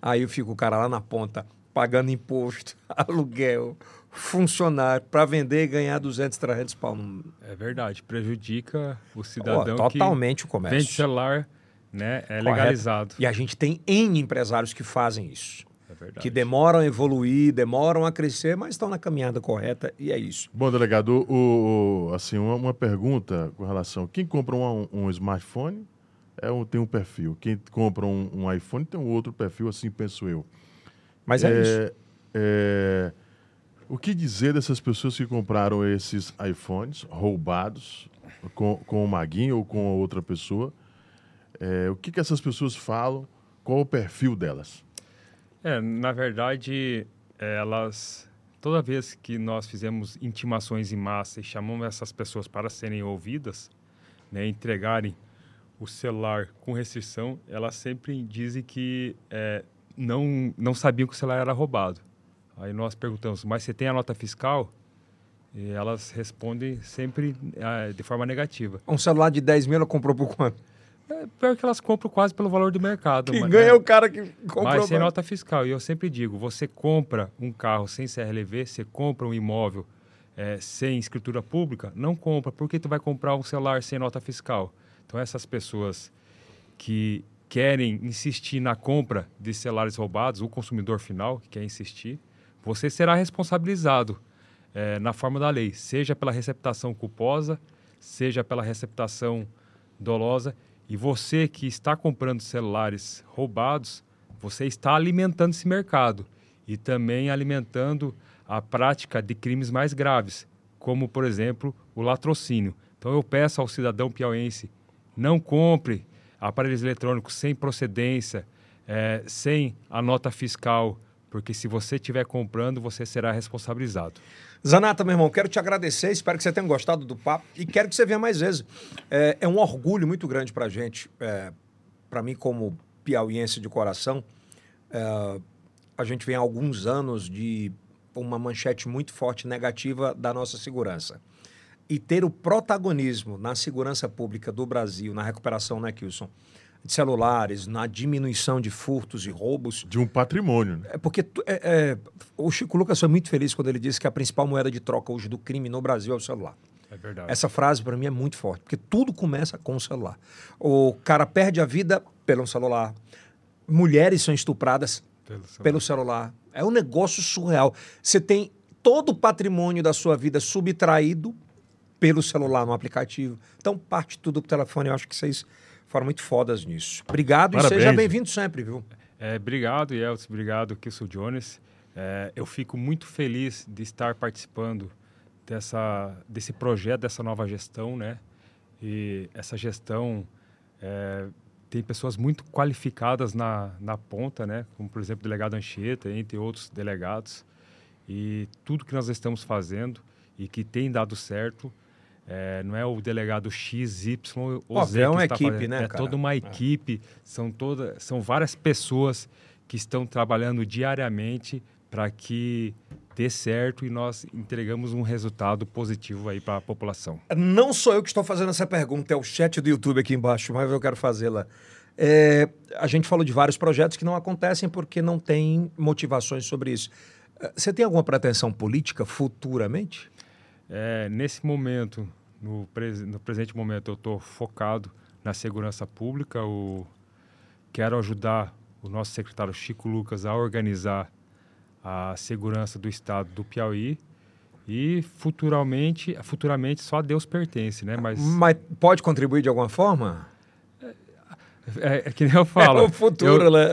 Aí fica o cara lá na ponta, pagando imposto, aluguel, funcionário, para vender e ganhar 200, 300 pau. É verdade, prejudica o cidadão totalmente o comércio. vende celular, né? É Correto. legalizado. E a gente tem N empresários que fazem isso. É verdade. Que demoram a evoluir, demoram a crescer, mas estão na caminhada correta e é isso. Bom, delegado, o, o- assim, uma, uma pergunta com relação. Quem compra um, um smartphone é um, tem um perfil. Quem compra um, um iPhone tem um outro perfil, assim penso eu. Mas é, isso. é, o que dizer dessas pessoas que compraram esses iPhones roubados com, com o Maguinho ou com outra pessoa? É, o que, que essas pessoas falam? Qual o perfil delas? É, na verdade, elas. Toda vez que nós fizemos intimações em massa e chamamos essas pessoas para serem ouvidas, né, entregarem o celular com restrição, elas sempre dizem que é, não, não sabiam que o celular era roubado. Aí nós perguntamos, mas você tem a nota fiscal? E elas respondem sempre ah, de forma negativa. Um celular de 10 mil ela comprou por quanto? É, pior que elas compram quase pelo valor do mercado. Quem mas, ganha é né? o cara que comprou. Mas sem mais. nota fiscal. E eu sempre digo, você compra um carro sem CRLV, você compra um imóvel eh, sem escritura pública, não compra. Por que tu vai comprar um celular sem nota fiscal? Então essas pessoas que querem insistir na compra de celulares roubados, o consumidor final que quer insistir, você será responsabilizado eh, na forma da lei, seja pela receptação culposa, seja pela receptação dolosa. E você que está comprando celulares roubados, você está alimentando esse mercado e também alimentando a prática de crimes mais graves, como, por exemplo, o latrocínio. Então eu peço ao cidadão piauense, não compre aparelhos eletrônicos sem procedência, eh, sem a nota fiscal, porque se você estiver comprando, você será responsabilizado. Zanata, meu irmão, quero te agradecer, espero que você tenha gostado do papo e quero que você venha mais vezes. É, é um orgulho muito grande para a gente, é, para mim como piauiense de coração, é, a gente vem há alguns anos de uma manchete muito forte negativa da nossa segurança. E ter o protagonismo na segurança pública do Brasil, na recuperação, né, Kilson? De celulares, na diminuição de furtos e roubos, De um patrimônio, né? é porque tu- é, é, o Chico Lucas foi muito feliz quando ele disse que a principal moeda de troca hoje do crime no Brasil é o celular. É verdade. Essa frase para mim é muito forte, porque tudo começa com o celular. O cara perde a vida pelo celular. Mulheres são estupradas Pelo celular. pelo celular. É um negócio surreal. Você tem todo o patrimônio da sua vida subtraído pelo celular no aplicativo. Então parte tudo pro telefone. Eu acho que vocês foram muito fodas nisso. Obrigado e Parabéns. seja bem-vindo sempre, viu? É, obrigado, Yeltsin. Obrigado, Kilson Jones. É, eu fico muito feliz de estar participando dessa, desse projeto, dessa nova gestão, né? E essa gestão é, tem pessoas muito qualificadas na, na ponta, né? Como, por exemplo, o delegado Anchieta, entre outros delegados. E tudo que nós estamos fazendo e que tem dado certo, é, não é o delegado X, Y ou Óbvio, Z é que uma está equipe, fazendo. né, É cara? toda uma É. equipe, são, toda, são várias pessoas que estão trabalhando diariamente para que dê certo e nós entregamos um resultado positivo aí para a população. Não sou eu que estou fazendo essa pergunta, é o chat do YouTube aqui embaixo, mas eu quero fazê-la. É, a gente falou de vários projetos que não acontecem porque não tem motivações sobre isso. Eh, Você tem alguma pretensão política futuramente? É, nesse momento, no, pres- no presente momento, eu estou focado na segurança pública. O, quero ajudar o nosso secretário Chico Lucas a organizar a segurança do estado do Piauí. E futuramente, futuramente só a Deus pertence, né? Mas Mas pode contribuir de alguma forma? é, é que nem eu falo. É o futuro, eu, né?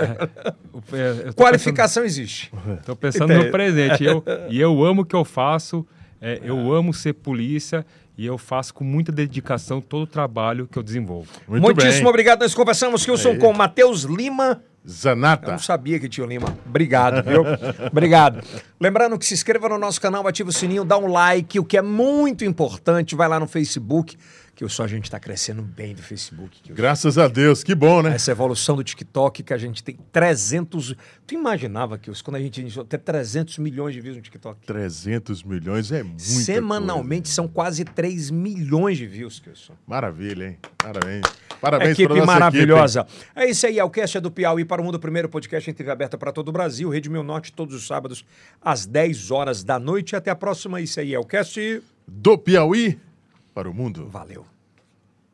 é, é, Qualificação existe. Estou pensando no presente. Eu, e eu amo o que eu faço, é, eu amo ser polícia e eu faço com muita dedicação todo o trabalho que eu desenvolvo. Muito Muitíssimo bem. obrigado. Nós conversamos, Kilson, Aí. com Matheus Lima. Eu Zanata. não sabia que tinha o Lima. Obrigado, viu? Obrigado. Lembrando que se inscreva no nosso canal, ativa o sininho, dá um like, o que é muito importante. Vai lá no Facebook, que só a gente está crescendo bem do Facebook. Kilson. Graças a Deus, que bom, né? Essa evolução do TikTok, que a gente tem 300... Tu imaginava, que quando a gente iniciou, ter 300 milhões de views no TikTok? 300 milhões é muito. Semanalmente são quase 3 milhões de views, Kilson. Maravilha, hein? Parabéns. Parabéns equipe nossa maravilhosa. é isso aí, é o Cast é do Piauí para o Mundo, primeiro podcast em TV aberta para todo o Brasil, Rede Mil Norte, todos os sábados, às 10 horas da noite. Até a próxima, isso aí é o Cast. equipe. Do Piauí para o mundo. Valeu.